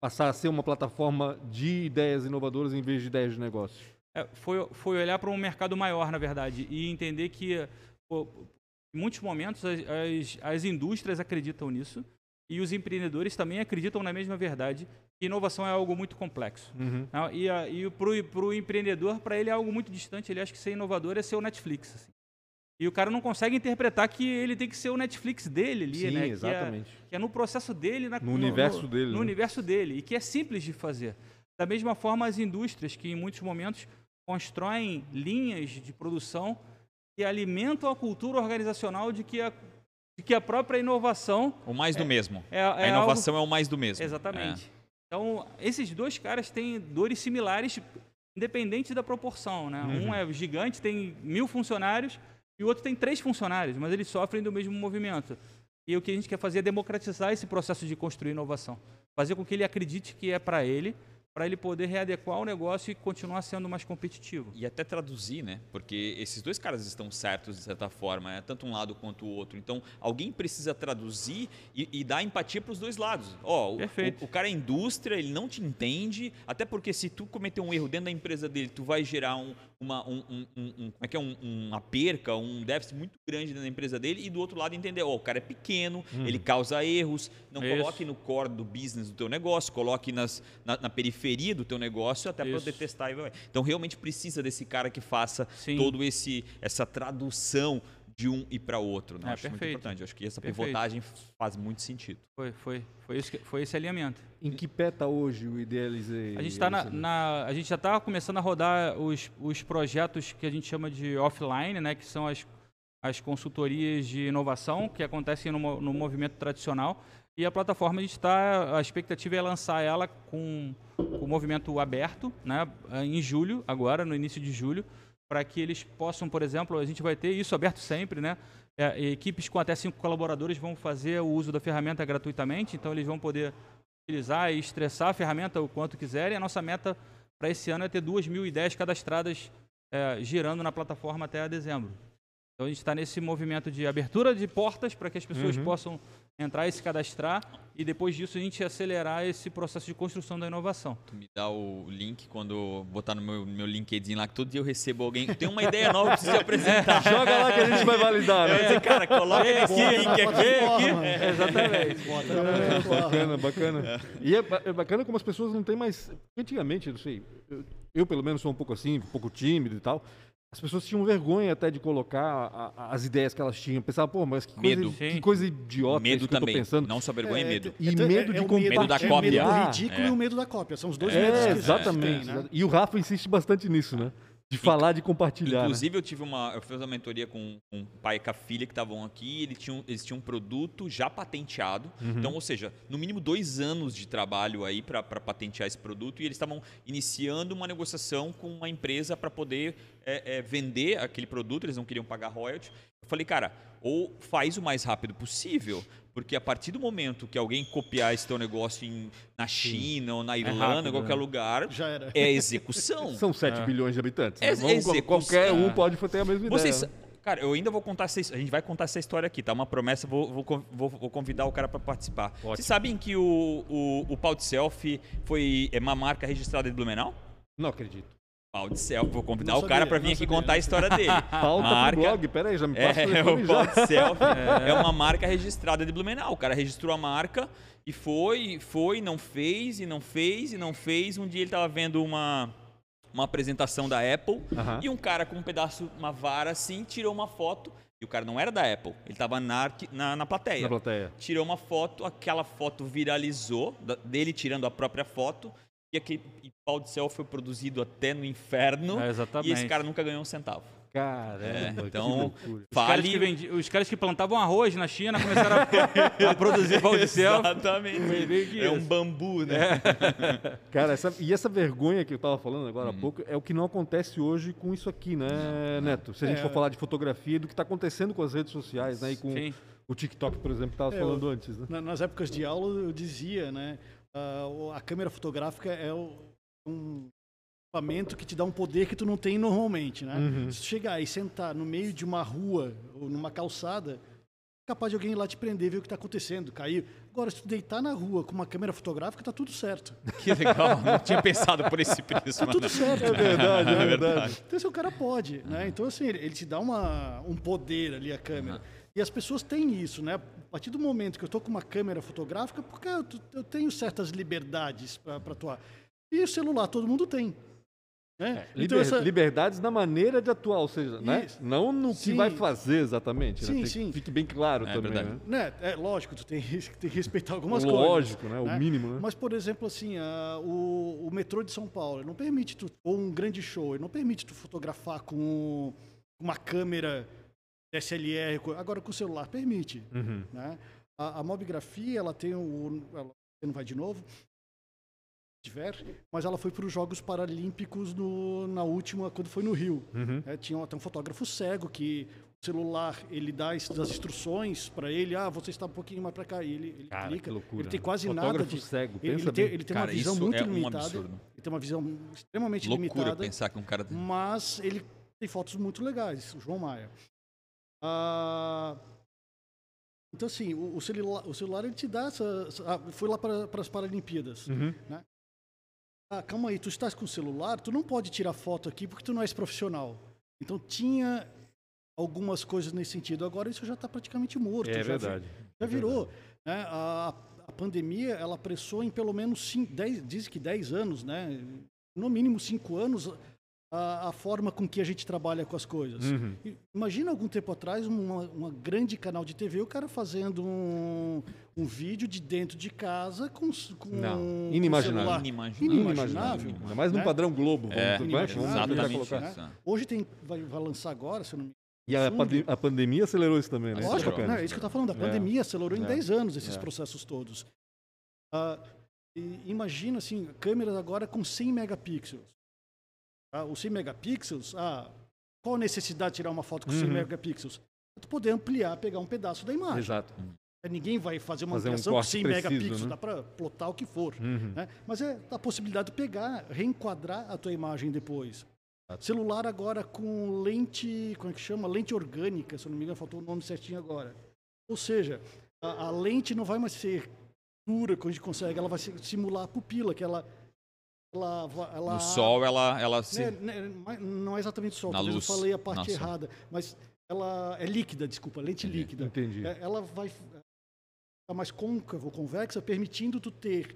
passar a ser uma plataforma de ideias inovadoras em vez de ideias de negócio? É, foi, foi olhar para um mercado maior, na verdade, e entender que, pô, em muitos momentos, as, as, as, indústrias acreditam nisso e os empreendedores também acreditam na mesma verdade que inovação é algo muito complexo. Uhum. E, e para o empreendedor, para ele é algo muito distante. Ele acha que ser inovador é ser o Netflix. Assim. E o cara não consegue interpretar que ele tem que ser o Netflix dele ali, Sim, né? exatamente. Que é, que é, no processo dele, na, no, no universo no, dele. No né? universo dele. E que é simples de fazer. Da mesma forma, as indústrias, que em muitos momentos constroem linhas de produção que alimentam a cultura organizacional de que a, de que a própria inovação. O mais do é, mesmo. É, é a inovação algo... é o mais do mesmo. Exatamente. É. Então, esses dois caras têm dores similares, independente da proporção. Né? Uhum. Um é gigante, tem mil funcionários e o outro tem três funcionários, mas eles sofrem do mesmo movimento. E o que a gente quer fazer é democratizar esse processo de construir inovação. Fazer com que ele acredite que é para ele para ele poder readequar o negócio e continuar sendo mais competitivo. E até traduzir, né? Porque esses dois caras estão certos de certa forma, é tanto um lado quanto o outro. Então, alguém precisa traduzir e, e dar empatia para os dois lados. Ó, oh, o, o, cara é indústria, ele não te entende, até porque se tu cometer um erro dentro da empresa dele, tu vai gerar um, uma, um, um, um, como é que é? uma perca, um déficit muito grande na empresa dele, e do outro lado entender, ó, oh, o cara é pequeno, hum. ele causa erros, não Isso. coloque no core do business do teu negócio, coloque nas, na, na periferia do teu negócio até para poder testar. Então realmente precisa desse cara que faça Sim. todo esse essa tradução de um e para outro. Né? É, acho perfeito. muito importante. Acho que essa Perfeito. pivotagem faz muito sentido. Foi, foi, foi, isso que- foi esse alinhamento. Em que pé está hoje o Idealize? A gente, tá na, na- a gente já está começando a rodar os, os projetos que a gente chama de offline, né, que são as, as consultorias de inovação que acontecem no, no movimento tradicional. E a plataforma, a gente está. A expectativa é lançar ela com o movimento aberto, né, em julho, agora, no início de julho, para que eles possam, por exemplo, a gente vai ter isso aberto sempre, né? é, equipes com até cinco colaboradores vão fazer o uso da ferramenta gratuitamente, então eles vão poder utilizar e estressar a ferramenta o quanto quiserem. A nossa meta para esse ano é ter 2.010 cadastradas é, girando na plataforma até dezembro. Então a gente está nesse movimento de abertura de portas para que as pessoas Uhum. possam entrar e se cadastrar e depois disso a gente acelerar esse processo de construção da inovação. Tu me dá o link quando botar no meu, meu LinkedIn lá, que todo dia eu recebo alguém. Tem uma ideia nova, eu preciso te apresentar. Joga lá que a gente vai validar, né? dizer, cara, coloca Bota link na aqui. plataforma. Exatamente. Bota É, bacana, bacana. E é, ba- é bacana como as pessoas não têm mais. Antigamente, não sei, eu, eu, pelo menos sou um pouco assim, um pouco tímido e tal. As pessoas tinham vergonha até de colocar a- a- as ideias que elas tinham. Pensavam, pô, mas que coisa, Medo. que coisa idiota Medo isso que eu tô também. pensando. Não só vergonha e medo. E Então, medo de o medo, Medo da é o cópia. medo do ridículo é. e o medo da cópia. São os dois É, medos que existem, exatamente. né? E o Rafa insiste bastante nisso, né? De falar, de compartilhar. né? Inclusive, eu tive uma. Eu fiz uma mentoria com, o pai e com a filha que estavam aqui. Eles tinham, eles tinham um produto já patenteado. Uhum. Então, ou seja, no mínimo dois anos de trabalho aí para patentear esse produto. E eles estavam iniciando uma negociação com uma empresa para poder é, é, vender aquele produto. Eles não queriam pagar royalty. Eu falei, cara, ou faz o mais rápido possível. Porque a partir do momento que alguém copiar esse teu negócio em- na China ou na Irlanda, rápido, em qualquer né? lugar, Já era. é execução. São 7 bilhões de habitantes. né? É Vamos- execução. qualquer um É. pode ter a mesma ideia. Vocês, né? cara, eu ainda vou contar essa, a gente vai contar essa história aqui, tá? Uma promessa, vou, vou, vou- vou convidar o cara para participar. Vocês sabem que o, o, o Pau de Selfie foi é uma marca registrada de Blumenau? Não acredito. Pau de Selfie, vou convidar Não o cara para vir aqui sabia. contar a história dele. Pauta marca, pro blog. Pera aí, já me passa o é, o. Pau de Selfie é. uma marca registrada de Blumenau. O cara registrou a marca e foi, foi, não fez, e não fez, e não fez. Um dia ele tava vendo uma, uma apresentação da Apple Aham. e um cara com um pedaço, uma vara assim, tirou uma foto. E o cara não era da Apple, ele tava na, na, na plateia. Na plateia. Tirou uma foto, aquela foto viralizou, dele tirando a própria foto. E aquele pau de céu foi produzido até no inferno. É, exatamente. E esse cara nunca ganhou um centavo. Caramba, É, que então, loucura. Os caras, que Fale. vendi- os caras que plantavam arroz na China começaram a, a produzir pau de céu. Exatamente. É um bambu, né? Cara, essa- e essa vergonha que eu tava falando agora Uhum. há pouco é o que não acontece hoje com isso aqui, né, Neto? Se a gente for falar de fotografia e do que está acontecendo com as redes sociais, né? E com Sim. o TikTok, por exemplo, que tava É, falando eu- antes, né? Na- Nas épocas de aula eu dizia, né? O- a câmera fotográfica é um equipamento que te dá um poder que tu não tem normalmente, né? Uhum. Se tu chegar e sentar no meio de uma rua ou numa calçada, é capaz de alguém ir lá te prender, ver o que está acontecendo, cair. Agora, se tu deitar na rua com uma câmera fotográfica, tá tudo certo. Que legal. Não tinha pensado por esse prisma. Tá tudo né? certo. É verdade, é É verdade. Então, esse o cara pode, né? Então, assim, ele, ele te dá uma, um poder ali, a câmera. E as pessoas têm isso, né? A partir do momento que eu estou com uma câmera fotográfica, porque eu, eu tenho certas liberdades para atuar. E o celular todo mundo tem. Né? Liber- Então, essa- Liberdades na maneira de atuar, ou seja, né? Não no que Sim. vai fazer exatamente. Sim, né? Tem- sim. Fique bem claro É também, verdade. né? né? É lógico, tu tem, tem que respeitar algumas coisas. Lógico, né? O mínimo, né? Mas, por exemplo, assim, a- o, o metrô de São Paulo ele não permite tu, ou um grande show, ele não permite tu fotografar com uma câmera DSLR, agora com o celular permite, Uhum. né? A, a mobigrafia, ela tem o, ela, você não vai de novo, tiver, mas ela foi para os Jogos Paralímpicos no, na última, quando foi no Rio. Uhum. É, tinha até um fotógrafo cego que o celular ele dá as, instruções para ele, ah, você está um pouquinho mais para cá, e ele, ele Cara, clica. Ele tem quase nada Fotógrafo de cego, ele, ele tem, ele tem Cara, uma visão muito é um limitada. absurdo. Ele tem uma visão extremamente Loucura limitada, pensar que um cara. mas ele tem fotos muito legais, o João Maia. Ah, então assim, o, o celular, o celular ele te dá essa, essa- ah, foi lá para, para as Paralimpíadas. Uhum. Ah, calma aí, tu estás com o celular, tu não pode tirar foto aqui porque tu não és profissional. Então tinha algumas coisas nesse sentido. Agora isso já está praticamente morto. É já vi- verdade. já virou. né? A, a pandemia, ela apressou em pelo menos 10, diz que 10 anos, né? no mínimo 5 anos, a, a, forma com que a gente trabalha com as coisas. Uhum. Imagina algum tempo atrás uma, uma, grande canal de TV, o cara fazendo um, um vídeo de dentro de casa com, com Não, inimaginável. Um inimaginável. inimaginável. Ainda mais né? no padrão Globo. É, vamos, exatamente né? Hoje tem, vai, vai, lançar agora, se eu não me e a, a, pandemia acelerou isso também, né? Lógico, isso é, isso que eu estou falando. A é. pandemia é. acelerou em é. 10 anos esses é. processos todos. Uh, imagina, assim, câmeras agora com 100 megapixels. Ah, os 100 megapixels, ah, qual a necessidade de tirar uma foto com uhum. 100 megapixels? Tu poder ampliar, pegar um pedaço da imagem. Exato. É, ninguém vai fazer uma fazer ampliação um com 100 preciso, megapixels, né? dá para plotar o que for. Uhum. Né? Mas é a possibilidade de pegar, reenquadrar a tua imagem depois. Exato. Celular agora com lente, como é que chama? Lente orgânica, se eu não me engano, faltou o nome certinho agora. Ou seja, a, a lente não vai mais ser dura que a gente consegue, ela vai simular a pupila, que ela ela, ela, no sol ela ela se... É, né, não é exatamente sol, Na luz. eu falei a parte errada, mas ela é líquida, desculpa, lente entendi, líquida. Entendi. É, ela vai ficar mais côncava, convexa, permitindo tu ter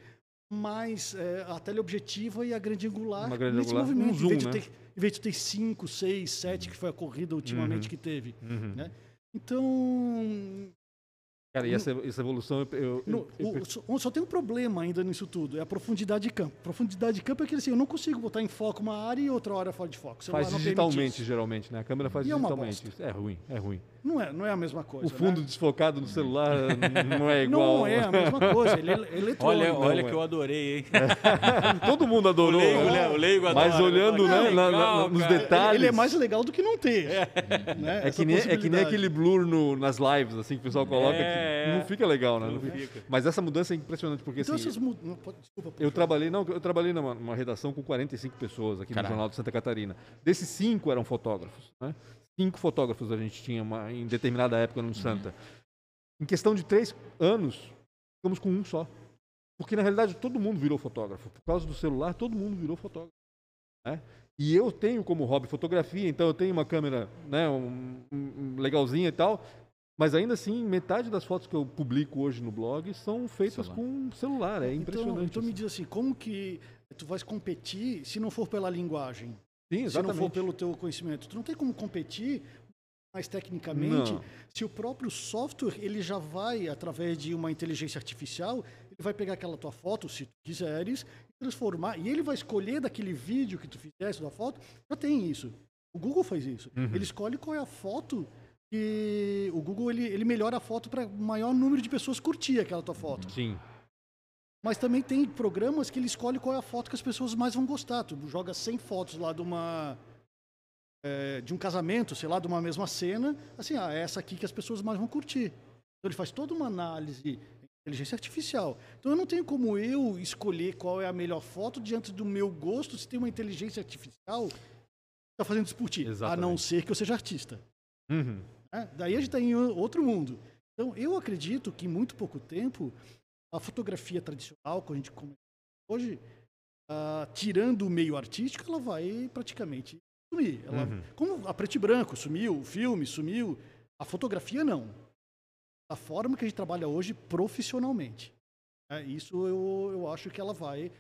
mais é, a teleobjetiva e a grande angular Uma grande nesse angular. movimento. Um zoom, em, vez né? ter, em vez de ter 5, 6, 7, que foi a corrida ultimamente uhum. que teve. Uhum. Né? Então, Cara, e essa, essa evolução eu, eu, eu, eu, Só tem um problema ainda nisso tudo, é a profundidade de campo. Profundidade de campo é que assim, eu não consigo botar em foco uma área e outra hora fora de foco. Faz digitalmente, geralmente, né? A câmera faz e é digitalmente. É, é, ruim, é ruim. Não é, não é a mesma coisa. O fundo né? desfocado no celular não é igual. Não é a mesma coisa, ele é eletrônico. Olha, olha que eu adorei, hein? Todo mundo adorou. O leigo, né? o leigo adora. Mas olhando né, legal, na, na, nos detalhes. Ele é mais legal do que não ter. É, né? é, que, nem, é que nem aquele blur no, nas lives, assim, que o pessoal coloca, é, que não fica legal, né? Não fica. Mas essa mudança é impressionante, porque então, assim. Essas mud... Desculpa, eu trabalhei, não, eu trabalhei numa, numa redação com 45 pessoas aqui Caraca. no Jornal de Santa Catarina. Desses cinco eram fotógrafos, né? Cinco fotógrafos a gente tinha uma, em determinada época no. Santa. Uhum. Em questão de três anos, ficamos com um só. Porque na realidade todo mundo virou fotógrafo. Por causa do celular, todo mundo virou fotógrafo. Né? E eu tenho como hobby fotografia, então eu tenho uma câmera né, um, um, legalzinha e tal. Mas ainda assim, metade das fotos que eu publico hoje no blog são feitas celular. com celular. É então, impressionante. Então, então me diz assim, como que tu vais competir se não for pela linguagem? Sim, se não for pelo teu conhecimento. Tu não tem como competir mais tecnicamente. Não. se o próprio software ele já vai através de uma inteligência artificial ele vai pegar aquela tua foto se tu quiseres transformar. E ele vai escolher daquele vídeo que tu fizesse da foto. Já tem isso. O Google faz isso. Uhum. ele escolhe qual é a foto e o Google ele, ele melhora a foto para maior número de pessoas curtir aquela tua foto. Sim mas também tem programas que ele escolhe qual é a foto que as pessoas mais vão gostar. Tu joga 100 fotos lá de uma. É, de um casamento, sei lá, de uma mesma cena, assim, ah, é essa aqui que as pessoas mais vão curtir. Então ele faz toda uma análise inteligência artificial. Então eu não tenho como eu escolher qual é a melhor foto diante do meu gosto se tem uma inteligência artificial que está fazendo isso por ti, Exatamente. a não ser que eu seja artista. Uhum. É, daí a gente está em outro mundo. Então eu acredito que em muito pouco tempo a fotografia tradicional, que a gente hoje, uh, tirando o meio artístico, ela vai praticamente sumir. Ela, uhum. Como a preto e branco sumiu, o filme sumiu, a fotografia não. A forma que a gente trabalha hoje profissionalmente. É, isso eu, eu acho que ela vai.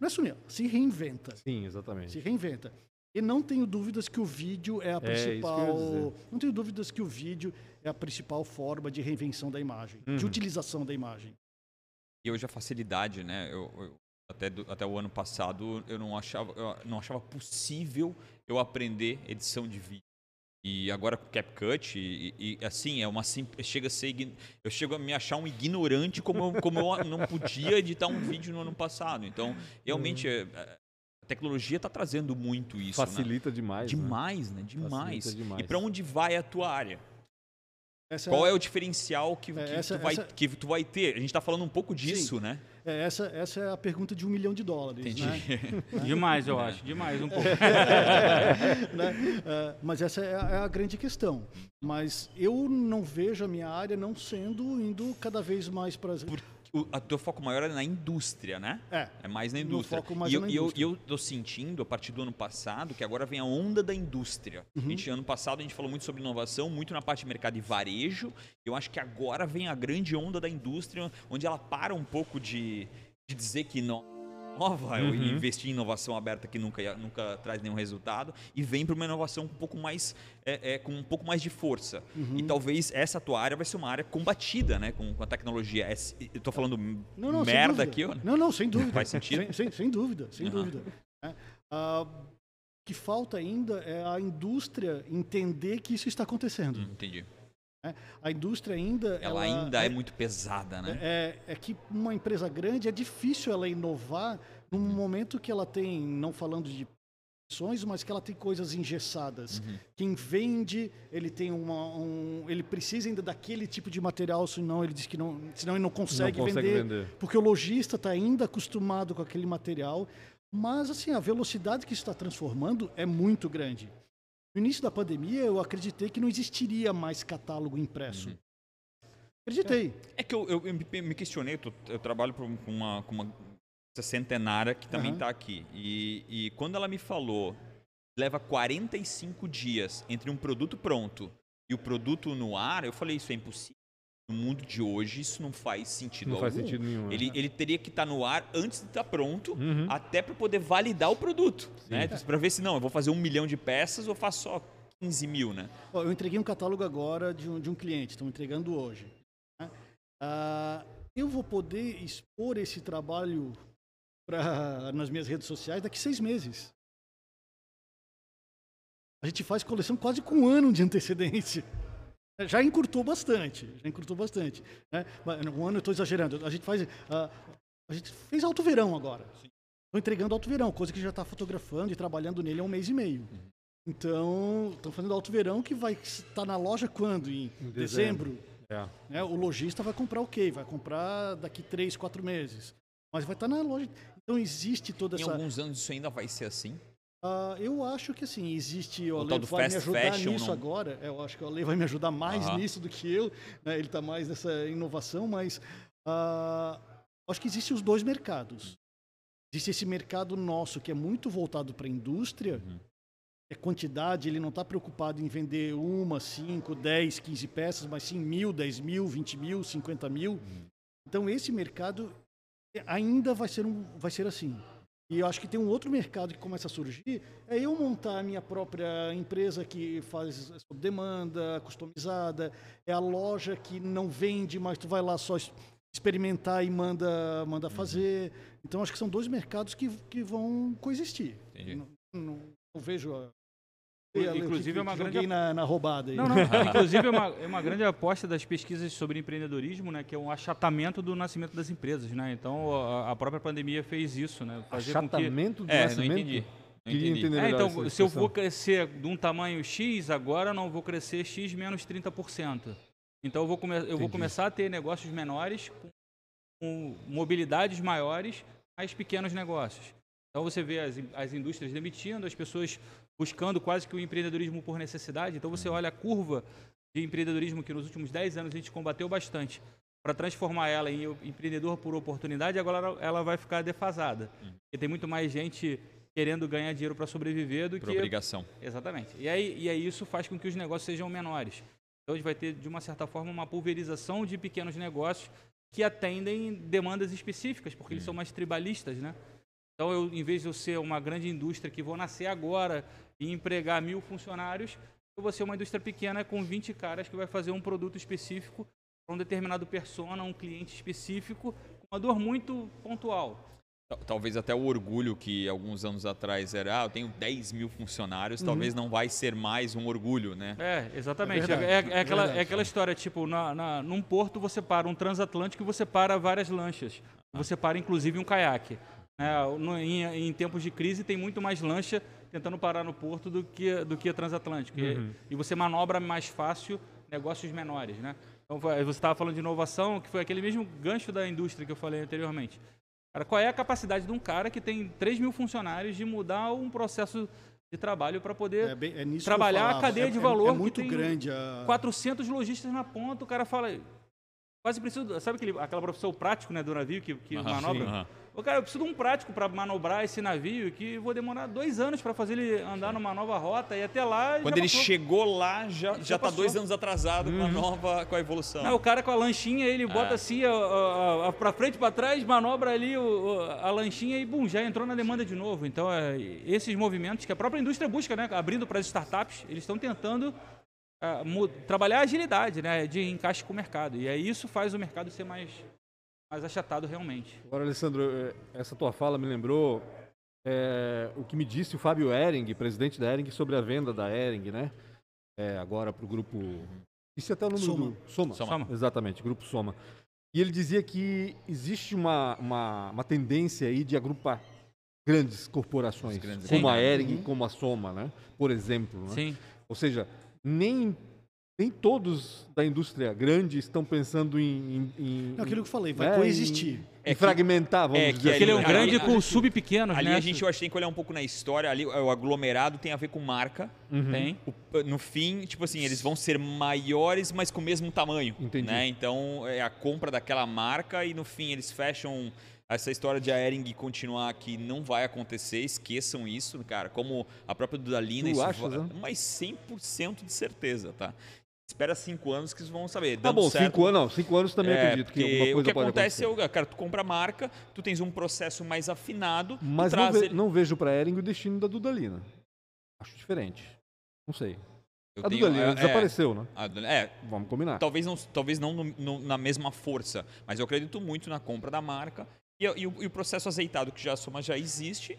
Não é sumir, se reinventa. Sim, exatamente. Se reinventa. E não tenho dúvidas que o vídeo é a é, principal. Não tenho dúvidas que o vídeo é a principal forma de reinvenção da imagem, uhum. de utilização da imagem. E hoje a facilidade, né? Eu, eu, até, do, até o ano passado eu não achava, eu não achava possível eu aprender edição de vídeo. E agora com CapCut, e, e, assim, é uma chega a ser eu chego a me achar um ignorante como eu, como eu não podia editar um vídeo no ano passado. Então, realmente uhum. é, a tecnologia está trazendo muito isso. Né? Facilita né? demais. Demais, né? né? Demais. demais. E para onde vai a tua área? Essa Qual é... é... o diferencial que, que, essa, tu vai, essa... que tu vai ter? A gente está falando um pouco disso, Sim. né? É, essa, essa é a pergunta de um milhão de dólares. Entendi. Né? Demais, eu acho. Demais, um pouco. né? é, mas essa é a, é a, grande questão. Mas eu não vejo a minha área não sendo indo cada vez mais para... Por o a teu foco maior é na indústria, né? É. É mais na indústria. foco mais e eu, na indústria. eu, eu tô sentindo, a partir do ano passado, que agora vem a onda da indústria. Uhum. A gente, ano passado a gente falou muito sobre inovação, muito na parte de mercado e varejo. Eu acho que agora vem a grande onda da indústria, onde ela para um pouco de, de dizer que não nova, uhum. investir em inovação aberta que nunca, nunca traz nenhum resultado e vem para uma inovação um pouco mais é, é, com um pouco mais de força. Uhum. E talvez essa tua área vai ser uma área combatida, né, com, com a tecnologia. É, eu estou falando não, não, merda aqui, ó. Não, não, sem dúvida. Faz sentido? Sem, sem, sem dúvida, sem uhum. dúvida. É. Uh, o que falta ainda é a indústria entender que isso está acontecendo. Hum, entendi. É, a indústria ainda. Ela, ela ainda é, é, muito pesada, né? É, é, que uma empresa grande é difícil ela inovar num uhum. momento que ela tem, não falando de ações, mas que ela tem coisas engessadas. Uhum. Quem vende, ele tem uma, um, ele precisa ainda daquele tipo de material, senão ele diz que não, senão ele não consegue, não consegue vender, vender, porque o lojista está ainda acostumado com aquele material. Mas assim, a velocidade que está transformando é muito grande. No início da pandemia, eu acreditei que não existiria mais catálogo impresso. Uhum. Acreditei. É, é que eu, eu, eu, me questionei, eu, eu trabalho com uma, com uma centenária que também está uhum. aqui. E, e quando ela me falou, leva 45 dias entre um produto pronto e o produto no ar, eu falei, isso é impossível. No mundo de hoje, isso não faz sentido não algum. faz sentido nenhum. Ele, né? ele teria que estar tá no ar antes de estar tá pronto, uhum. até para poder validar o produto. Né? Para ver se não, eu vou fazer um milhão de peças ou faço só 15 mil, né? eu entreguei um catálogo agora de um, de um cliente, estamos entregando hoje. Né? Ah, eu vou poder expor esse trabalho pra, nas minhas redes sociais daqui seis meses. A gente faz coleção quase com um ano de antecedência. Já encurtou bastante, já encurtou bastante. Né? Um ano eu estou exagerando. A gente faz. Uh, a gente fez alto verão agora. Estou entregando alto verão, coisa que já está fotografando e trabalhando nele há um mês e meio. Uhum. Então, estão fazendo alto verão que vai estar na loja quando? Em, em dezembro. dezembro. É. Né? O lojista vai comprar o quê? Vai comprar daqui três, quatro meses. Mas vai estar na loja. Então existe toda em essa. Em alguns anos isso ainda vai ser assim? Uh, eu acho que assim, existe. O, o Ale vai me ajudar nisso não... agora. É, eu acho que o Ale vai me ajudar mais nisso do que eu. Né? Ele está mais nessa inovação, mas uh, acho que existem os dois mercados. Existe esse mercado nosso que é muito voltado para a indústria. Uhum. É quantidade, ele não está preocupado em vender uma, cinco, dez, quinze peças, mas sim mil, dez mil, vinte mil, cinquenta mil. Uhum. Então esse mercado ainda vai ser, um, vai ser assim. E eu acho que tem um outro mercado que começa a surgir, é eu montar a minha própria empresa que faz sob demanda, customizada, é a loja que não vende, mas tu vai lá só experimentar e manda, manda uhum. fazer. Então acho que são dois mercados que, que vão coexistir. Não, não, não, vejo Inclusive é uma grande na, na roubada. Aí. Não, não. Inclusive é uma, é uma grande aposta das pesquisas sobre empreendedorismo, né, que é um achatamento do nascimento das empresas, né? Então a, a própria pandemia fez isso, né? Fazer achatamento que... do é, nascimento. Não entendi. Não entendi. É, então, se eu vou crescer de um tamanho X, agora não vou crescer X menos 30%. Então eu vou, come eu vou começar a ter negócios menores com, com mobilidades maiores, mais pequenos negócios. Então você vê as, as indústrias demitindo, as pessoas buscando quase que o empreendedorismo por necessidade. Então você olha a curva de empreendedorismo que nos últimos 10 anos a gente combateu bastante para transformar ela em empreendedor por oportunidade, agora ela vai ficar defasada. Hum. Porque tem muito mais gente querendo ganhar dinheiro para sobreviver do por que obrigação. Exatamente. E aí, e aí isso faz com que os negócios sejam menores. Então a gente vai ter de uma certa forma uma pulverização de pequenos negócios que atendem demandas específicas, porque eles são mais tribalistas, né? Então, eu, em vez de eu ser uma grande indústria que vou nascer agora e empregar mil funcionários, eu vou ser uma indústria pequena com 20 caras que vai fazer um produto específico para um determinado persona, um cliente específico, com uma dor muito pontual. Talvez até o orgulho que alguns anos atrás era, ah, eu tenho 10 mil funcionários, uhum. talvez não vai ser mais um orgulho, né? É, exatamente. É, verdade, é, é aquela, é aquela história, tipo, na, na, num porto você para um transatlântico e você para várias lanchas. Você para, inclusive, um caiaque. É, no, em, em, tempos de crise tem muito mais lancha tentando parar no porto do que, do que a transatlântica. Uhum. E, e, você manobra mais fácil negócios menores. Né? Então, você estava falando de inovação, que foi aquele mesmo gancho da indústria que eu falei anteriormente. Cara, qual é a capacidade de um cara que tem 3 mil funcionários de mudar um processo de trabalho para poder é bem, é trabalhar a cadeia é, de valor. É, muito grande. A... 400 lojistas na ponta, o cara fala, quase preciso. Sabe aquele, aquela profissão prático né, do navio que, que manobra? Sim, Ô, cara, eu preciso de um prático para manobrar esse navio que vou demorar dois anos para fazer ele andar numa nova rota e até lá. Quando ele passou. chegou lá, já, já, já tá dois anos atrasado uhum. com a uhum. nova com a evolução. Não, o cara com a lanchinha, ele bota é. assim, para frente, para trás, manobra ali o, a lanchinha e bum, já entrou na demanda de novo. Então, é, esses movimentos que a própria indústria busca, né, abrindo para as startups, eles estão tentando é, trabalhar a agilidade né, de encaixe com o mercado. E aí isso faz o mercado ser mais mais achatado realmente. Agora, Alessandro, eh, essa tua fala me lembrou é, o que me disse o Fábio Ering, presidente da Ering, sobre a venda da Ering, né? É, agora para o grupo. Isso é até o número Soma. do. Soma. Soma. Exatamente, grupo Soma. E ele dizia que existe uma, uma, uma tendência aí de agrupar grandes corporações, grandes como a Ering, uhum. como a Soma, né? Por exemplo. Né? Sim. Ou seja, nem nem todos da indústria grande estão pensando em. em, Não, aquilo que eu falei, vai né, coexistir. Em, é fragmentar, vamos é dizer que assim. Ele é um grande ali, com subpequenos, ali né? a gente eu acho que tem que olhar um pouco na história. Ali, o aglomerado tem a ver com marca. Uhum. Tem. O, no fim, tipo assim, eles vão ser maiores, mas com o mesmo tamanho. Entendi. Né? Então, é a compra daquela marca e no fim eles fecham essa história de a Ering continuar aqui não vai acontecer, esqueçam isso, cara. Como a própria Dudalina, isso achas, vai, né? mas 100% de certeza, tá? espera cinco anos que eles vão saber. Tá bom, certo, cinco anos não. Cinco anos também é, acredito que alguma coisa O que acontece acontecer. é, cara, tu compra a marca, tu tens um processo mais afinado. Mas não, ve ele... não, vejo para Ering o destino da Dudalina. Acho diferente. Não sei. Eu a tenho, Dudalina é, desapareceu, né? É. Vamos combinar. Talvez não, talvez não no, no, na mesma força, mas eu acredito muito na compra da marca. E, e, o, e o processo azeitado que já Soma já existe,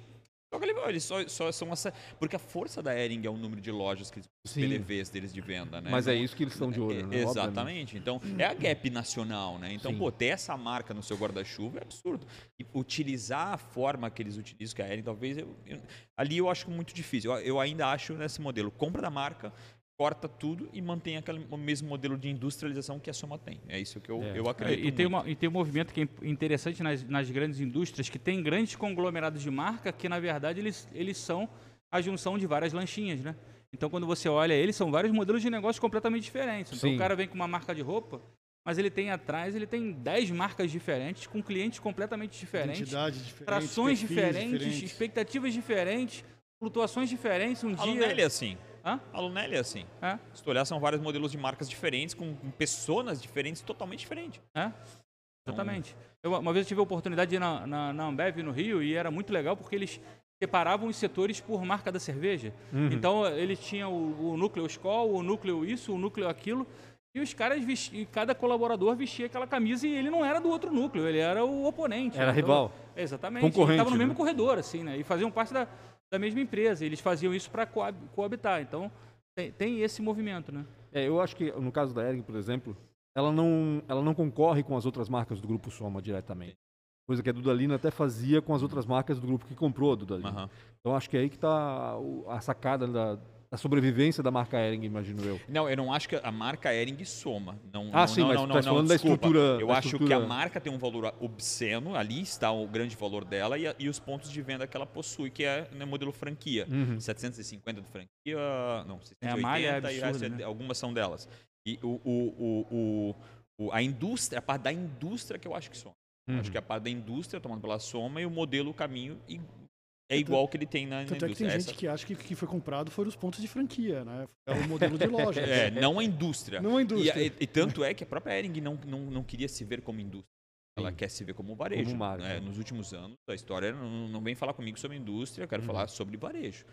só que eles só, só são essa. Porque a força da Ering é o número de lojas, que os PDVs deles de venda, né? Mas é isso que eles estão de olho, né? Exatamente. Então, é a gap nacional, né? Então, Sim. pô, ter essa marca no seu guarda-chuva é absurdo. E utilizar a forma que eles utilizam, que a Ering, talvez. Eu, eu, ali eu acho muito difícil. Eu, eu ainda acho nesse modelo. Compra da marca, corta tudo e mantém aquele mesmo modelo de industrialização que a Soma tem. É isso que eu, é. eu acredito. É, e, tem uma, e tem um movimento que é interessante nas, nas grandes indústrias, que tem grandes conglomerados de marca que, na verdade, eles, eles são a junção de várias lanchinhas, né? Então, quando você olha eles, são vários modelos de negócio completamente diferentes. Então, Sim. o cara vem com uma marca de roupa, mas ele tem atrás, ele tem 10 marcas diferentes, com clientes completamente diferentes, trações diferentes, diferentes, expectativas diferentes, flutuações diferentes. Um a dia... Lunelli é assim. Hã? A Lunelli é assim. É. Se tu olhar, são vários modelos de marcas diferentes, com, pessoas diferentes, totalmente diferentes. É. Exatamente. Eu, uma vez eu tive a oportunidade de ir na, na, na, Ambev, no Rio, e era muito legal porque eles separavam os setores por marca da cerveja. Uhum. Então, eles tinham o, o núcleo Skol, o núcleo isso, o núcleo aquilo, e os caras, vesti... cada colaborador vestia aquela camisa e ele não era do outro núcleo, ele era o oponente. Era então, rival. Exatamente. Concorrente. Estava no né? mesmo corredor, assim, né? E faziam parte da, da mesma empresa. Eles faziam isso para coabitar. Então, tem, tem, esse movimento, né? É, eu acho que no caso da Ering, por exemplo, ela não, ela não concorre com as outras marcas do Grupo Soma diretamente. Coisa que a Dudalina até fazia com as outras marcas do grupo que comprou a Dudalina. Uhum. Então acho que é aí que está a sacada da, a sobrevivência da marca Ering, imagino eu. Não, eu não acho que a marca Ering soma. Não, ah, não, sim, não, mas não, não, falando da estrutura. Eu da acho estrutura... que a marca tem um valor obsceno, ali está o grande valor dela e, e os pontos de venda que ela possui, que é né, modelo franquia. Uhum. 750 de franquia, não, 680 é, a malha é absurda, e né? algumas são delas. E o, o, o, o, a indústria, a parte da indústria que eu acho que soma. Uhum. Acho que a parte da indústria tomando pela soma e o modelo, o caminho e é igual que ele tem na, na Tanto indústria. É que tem gente que acha que que foi comprado foram os pontos de franquia, né? É o modelo de loja. é, não a indústria. Não a indústria. E, e, e, tanto é que a própria Ering não, não, não queria se ver como indústria. Ela Sim. quer se ver como varejo. Como marca. Né? Nos últimos anos, a história não, não vem falar comigo sobre indústria, eu quero uhum. falar sobre varejo.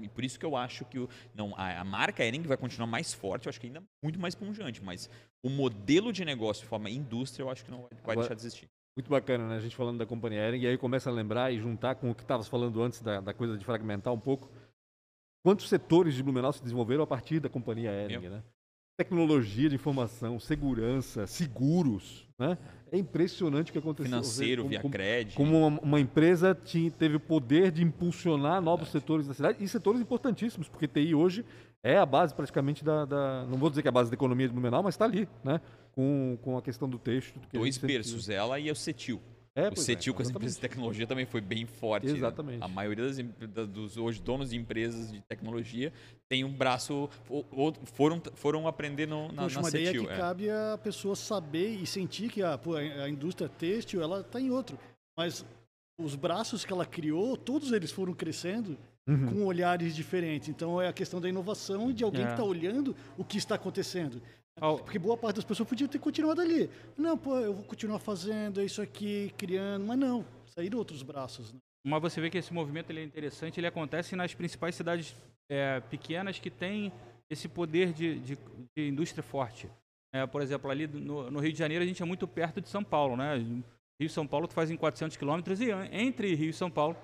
E por isso que eu acho que o, não, a, a marca Ering vai continuar mais forte, eu acho que ainda muito mais pungente, mas o modelo de negócio de forma indústria, eu acho que não vai, vai Agora, deixar de existir. Muito bacana, né? A gente falando da companhia Ering, e aí começa a lembrar e juntar com o que estavas falando antes da, da, coisa de fragmentar um pouco. Quantos setores de Blumenau se desenvolveram a partir da companhia Ering, né? Tecnologia de informação, segurança, seguros, né? É impressionante o que aconteceu. Financeiro, como, via como, crédito. Como uma, uma, empresa tinha, teve o poder de impulsionar novos setores da cidade, e setores importantíssimos, porque TI hoje é a base praticamente da, da não vou dizer que é a base da economia de Blumenau, mas está ali, né? com, com a questão do texto. Dois berços, ela e o Cetil. É, o CETIL é, com as empresas de tecnologia também foi bem forte. Né? Exatamente. Né? A maioria das, dos hoje donos de empresas de tecnologia tem um braço, foram, foram aprender no, na, Poxa, na CETIL. Mas é que é. cabe a pessoa saber e sentir que a, a indústria têxtil ela está em outro. Mas os braços que ela criou, todos eles foram crescendo uhum. com olhares diferentes. Então é a questão da inovação e de alguém é. que está olhando o que está acontecendo. Porque boa parte das pessoas podia ter continuado ali. Não, pô, eu vou continuar fazendo isso aqui, criando, mas não, saíram outros braços. Né? Mas você vê que esse movimento ele é interessante, ele acontece nas principais cidades é, pequenas que têm esse poder de, de, de indústria forte. É, por exemplo, ali no, no, Rio de Janeiro a gente é muito perto de São Paulo, né? Rio e São Paulo tu faz em 400 quilômetros e entre Rio e São Paulo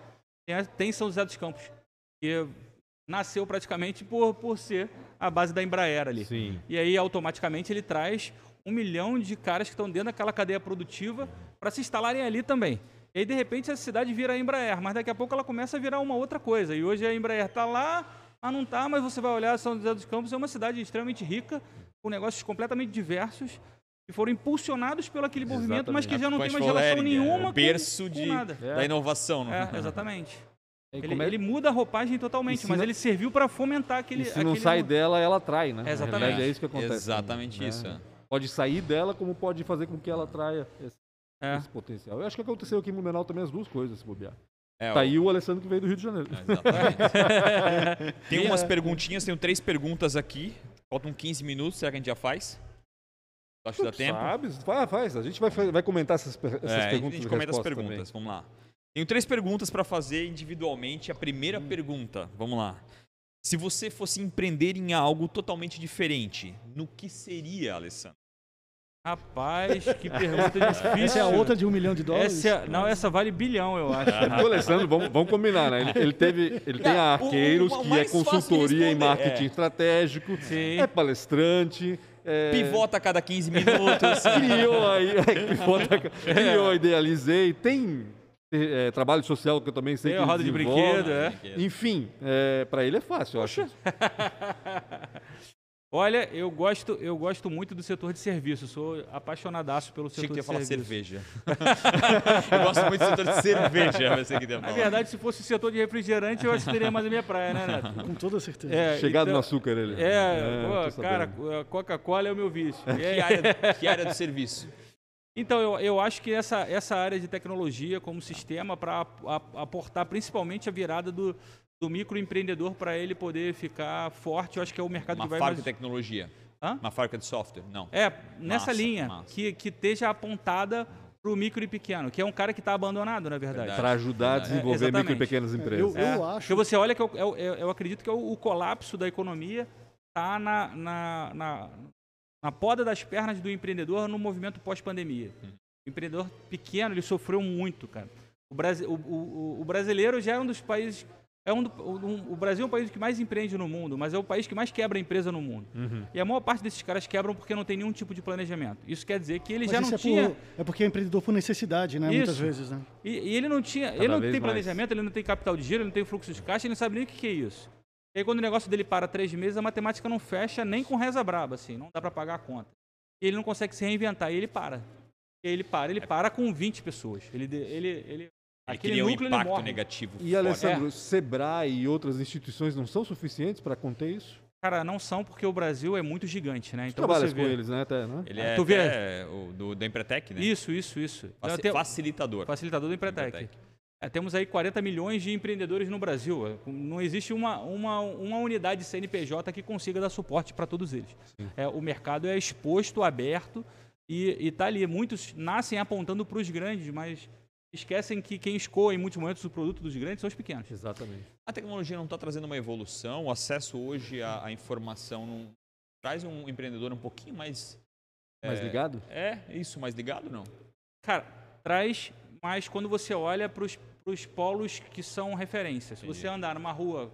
tem, tem São José dos Campos, que nasceu praticamente por, por ser a base da Embraer ali. Sim. E aí, automaticamente, ele traz um milhão de caras que estão dentro daquela cadeia produtiva para se instalarem ali também. E aí, de repente, essa cidade vira a Embraer, mas daqui a pouco ela começa a virar uma outra coisa. E hoje a Embraer está lá, ah, não está, mas você vai olhar, São José dos Campos é uma cidade extremamente rica, com negócios completamente diversos, que foram impulsionados pelo aquele exatamente. movimento, mas que já não tem mais relação nenhuma é, berço com, de, com nada. da inovação. Não? É, exatamente. Ele, é... ele, muda a roupagem totalmente, mas não... ele serviu para fomentar aquele. E se não sai dela, ela atrai, né? exatamente. é isso que acontece. Exatamente né? isso. É. Pode sair dela, como pode fazer com que ela atraia esse, é. esse potencial. Eu acho que aconteceu aqui em Blumenau também as duas coisas, se bobear. É, tá aí o Alessandro que veio do Rio de Janeiro. exatamente. tem umas perguntinhas, tenho três perguntas aqui. Faltam 15 minutos, será que a gente já faz? Acho que dá tempo? Sabe, faz, faz. A gente vai, vai comentar essas, essas é, perguntas. A gente comenta as perguntas, também. vamos lá. Tenho três perguntas para fazer individualmente. A primeira hum. pergunta, vamos lá. Se você fosse empreender em algo totalmente diferente, no que seria, Alessandro? Rapaz, que pergunta difícil. Essa é a outra de um milhão de dólares? Essa é, não, essa vale bilhão, eu acho. O Alessandro, vamos, vamos combinar, né? Ele, ele teve, ele tem a Arqueiros, que é consultoria em marketing é. estratégico, Sim. é palestrante, é... Pivota a cada 15 minutos. criou aí, pivota, criou, idealizei. Tem é, trabalho social que eu também sei Tem que roda de brinquedo, é. Enfim, é, para ele é fácil, eu acho. Olha, eu gosto, eu gosto muito do setor de serviço, sou apaixonadaço pelo setor de falar serviço. cerveja. eu gosto muito do setor de cerveja, mas que Na verdade, se fosse o setor de refrigerante, eu acho que teria mais a minha praia, né, Neto? Com toda certeza. É, Chegado então, no açúcar ele. É, é pô, cara, Coca-Cola é o meu vício. que, área, que área do serviço? Então, eu, eu acho que essa, essa área de tecnologia como sistema para aportar principalmente a virada do, do microempreendedor para ele poder ficar forte, eu acho que é o mercado Uma que vai fábrica mais... de tecnologia. Hã? Uma fábrica de software, não. É, nessa massa, linha, massa. Que, que esteja apontada para o micro e pequeno, que é um cara que está abandonado, na verdade. Para ajudar a desenvolver é, micro e pequenas empresas. Eu, eu é, acho. Porque você olha que eu, eu, eu acredito que o, o colapso da economia está na, na, na, na, poda das pernas do empreendedor no movimento pós-pandemia. O empreendedor pequeno ele sofreu muito, cara. O, Brasi o, o, o brasileiro já é um dos países é um, um, o Brasil é um país que mais empreende no mundo, mas é o país que mais quebra empresa no mundo. Uhum. E a maior parte desses caras quebram porque não tem nenhum tipo de planejamento. Isso quer dizer que ele mas já não é tinha. Por, é porque é empreendedor por necessidade, né? Isso. Muitas vezes, né? E, e ele não tinha. Cada ele não tem mais. planejamento, ele não tem capital de giro, ele não tem fluxo de caixa, ele não sabe nem o que, que é isso. E aí, quando o negócio dele para três meses, a matemática não fecha nem com reza braba, assim, não dá para pagar a conta. E ele não consegue se reinventar, e ele para. E aí ele para, ele para com 20 pessoas. Ele, ele, ele Aquele um impacto negativo. E, Alessandro, é. Sebrae e outras instituições não são suficientes para conter isso? Cara, não são porque o Brasil é muito gigante, né? Então você com eles, né? Até, né? Ele é tu vê... o do, da Empretec, né? Isso, isso, isso. Faci facilitador. Facilitador do Empretec. Empretec. É, temos aí 40 milhões de empreendedores no Brasil. É, não existe uma, uma, uma unidade CNPJ que consiga dar suporte para todos eles. É, o mercado é exposto, aberto e está ali. Muitos nascem apontando para os grandes, mas esquecem que quem escoa em muitos momentos o produto dos grandes são os pequenos. Exatamente. A tecnologia não está trazendo uma evolução, o acesso hoje à, à informação não traz um empreendedor um pouquinho mais... Mais é, ligado? É, isso, mais ligado não? Cara, traz, mas quando você olha para os polos que são referências. Se você andar numa rua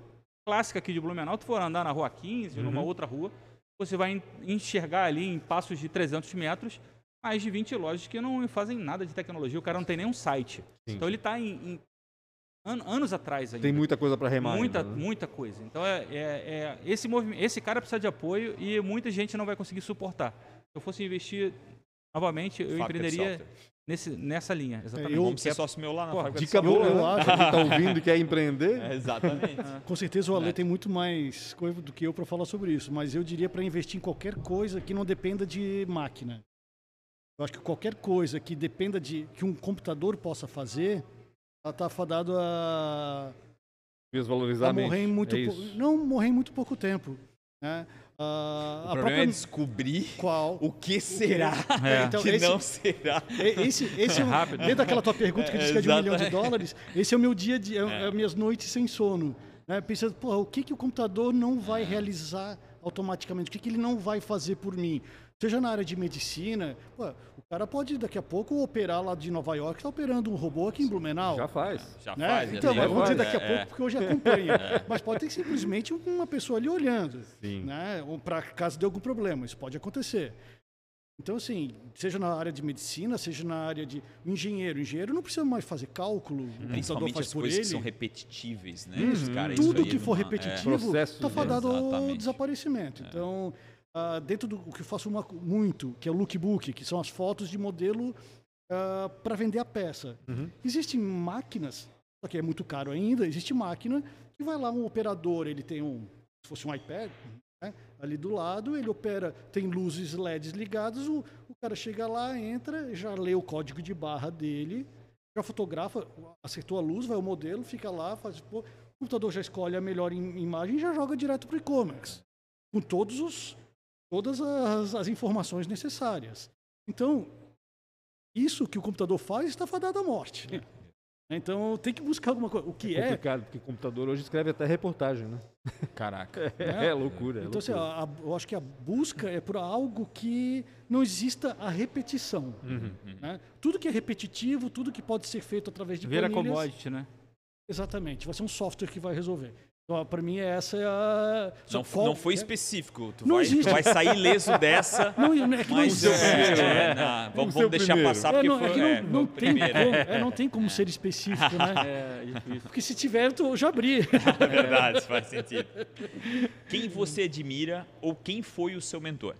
clássica aqui de Blumenau, tu for andar na rua 15, uhum. numa outra rua, você vai enxergar ali em passos de 300 metros mais de 20 lojas que não fazem nada de tecnologia. O cara não tem nenhum site. Sim. Então ele está em, em an, anos atrás ainda. Tem muita coisa para remar. Muita, ainda, né? muita coisa. Então é, é, é esse movimento, esse cara precisa de apoio e muita gente não vai conseguir suportar. Se eu fosse investir novamente, eu empreenderia nesse, nessa linha, exatamente. É, eu, Vamos ser sócio meu lá na Pô, Dica boa, eu acho, que tá ouvindo e quer empreender. É, exatamente. Com certeza o Ale tem muito mais coisa do que eu para falar sobre isso, mas eu diria para investir em qualquer coisa que não dependa de máquina. Eu acho que qualquer coisa que dependa de que um computador possa fazer, ela está fadado a desvalorizar a morrer em muito é não morrer em muito pouco tempo, né? Uh, o problema própria... é descobrir Qual? o que será é. então, que esse, não será. Esse, esse é, é rápido. Dentro daquela tua pergunta que é, diz que é de um milhão de dólares, esse é o meu dia, de, é, é. minhas noites sem sono. Né? Pensando, porra, o que, que o computador não vai realizar automaticamente? O que, que ele não vai fazer por mim? Seja na área de medicina, pô, o cara pode daqui a pouco operar lá de Nova York, está operando um robô aqui em Blumenau. Já faz. Já né? faz. Então, mas vamos dizer daqui a é, pouco, é. porque hoje acompanha. É. Mas pode ter simplesmente uma pessoa ali olhando. Sim. Né? Para caso de algum problema, isso pode acontecer. Então, assim, seja na área de medicina, seja na área de engenheiro. O engenheiro não precisa mais fazer cálculo, o computador faz as por coisas ele. que são repetitíveis, né? Uhum. Cara, Tudo que for repetitivo está é. fadado ao desaparecimento. É. Uh, dentro do que eu faço uma, muito, que é o lookbook, que são as fotos de modelo uh, ah, para vender a peça. Uhum. Existem máquinas, só que é muito caro ainda, existe máquina que vai lá um operador, ele tem um, se fosse um iPad, né, ali do lado, ele opera, tem luzes LEDs ligadas, o, o cara chega lá, entra, já lê o código de barra dele, já fotografa, acertou a luz, vai o modelo, fica lá, faz, pô, o computador já escolhe a melhor imagem e já joga direto para o e-commerce. Com todos os todas as, as informações necessárias. Então, isso que o computador faz está fadado à morte. Né? Então tem que buscar alguma coisa. O que é. complicado, é... porque o computador hoje escreve até reportagem, né? Caraca. É, é loucura. É então, loucura. Assim, a, eu acho que a busca é por algo que não exista a repetição. Uhum, uhum. Né? Tudo que é repetitivo, tudo que pode ser feito através de Vira planilhas... commodity, né? Exatamente. Vai ser um software que vai resolver. Então, para mim, essa é a. Não, qual... não foi específico. Tu, não vai, existe. tu vai sair ileso dessa. Não, é que não existe. É, é, não, vamos, vamos deixar primeiro. passar, porque não, foi. É não, não, tem como, não tem como ser específico, né? porque se tiver, eu já abri. É verdade, faz sentido. Quem você admira ou quem foi o seu mentor?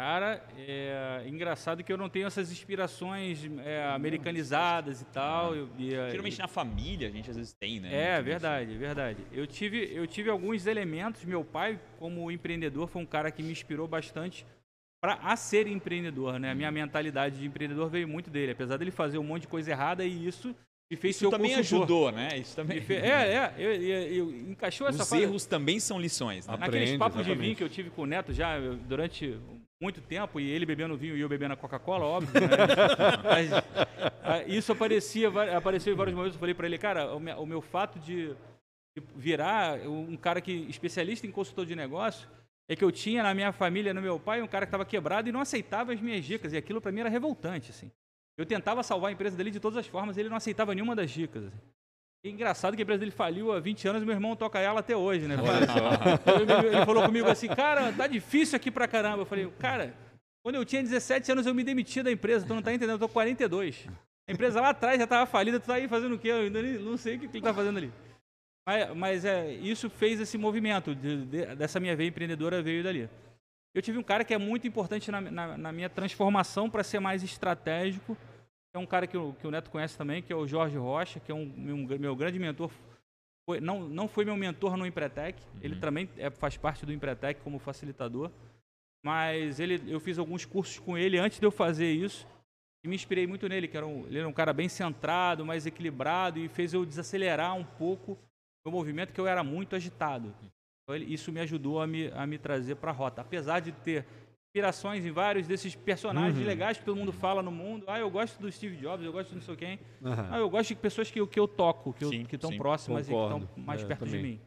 Cara, é engraçado que eu não tenho essas inspirações é, americanizadas e tal. Eu, e, Geralmente na família a gente às vezes tem, né? É, verdade, verdade. Eu tive, eu tive alguns elementos. Meu pai, como empreendedor, foi um cara que me inspirou bastante para a ser empreendedor, né? A minha mentalidade de empreendedor veio muito dele, apesar dele fazer um monte de coisa errada e isso e fez Isso também consultor. ajudou, né? Isso também. Fez, é, é. Eu, eu, eu encaixou essa Os erros também são lições, né? Naqueles papos de vinho que eu tive com o Neto já durante muito tempo, e ele bebendo vinho e eu bebendo a Coca-Cola, óbvio. Né? Mas, ah, isso aparecia, apareceu em vários momentos. Eu falei para ele, cara, o meu, o meu fato de, virar um cara que especialista em consultor de negócio é que eu tinha na minha família, no meu pai, um cara que estava quebrado e não aceitava as minhas dicas. E aquilo para mim era revoltante, assim. Eu tentava salvar a empresa dele de todas as formas, ele não aceitava nenhuma das dicas. Assim. É engraçado que a empresa dele faliu há 20 anos e meu irmão toca ela até hoje, né? ele falou comigo assim, cara, tá difícil aqui pra caramba. Eu falei, cara, quando eu tinha 17 anos eu me demiti da empresa, tu não tá entendendo, eu tô com 42. A empresa lá atrás já tava falida, tu tá aí fazendo o quê? Eu ainda não sei o que ele tá fazendo ali. Mas, mas é, isso fez esse movimento, de, de, dessa minha veia empreendedora veio dali. Eu tive um cara que é muito importante na, na, na minha transformação para ser mais estratégico, é um cara que o, que o Neto conhece também, que é o Jorge Rocha, que é um, um meu grande mentor. Foi, não, não foi meu mentor no Empretec, uhum. ele também é, faz parte do Empretec como facilitador, mas ele, eu fiz alguns cursos com ele antes de eu fazer isso e me inspirei muito nele, que era um, ele era um cara bem centrado, mais equilibrado e fez eu desacelerar um pouco o movimento que eu era muito agitado. Então, ele, isso me ajudou a me, a me trazer para a rota. Apesar de ter inspirações em vários desses personagens uhum. legais que todo mundo fala no mundo. Ah, eu gosto do Steve Jobs, eu gosto de não sei quem. Uhum. Ah, eu gosto de pessoas que, que eu toco, que, sim, que estão próximas concordo. e que estão mais é, perto também. de mim.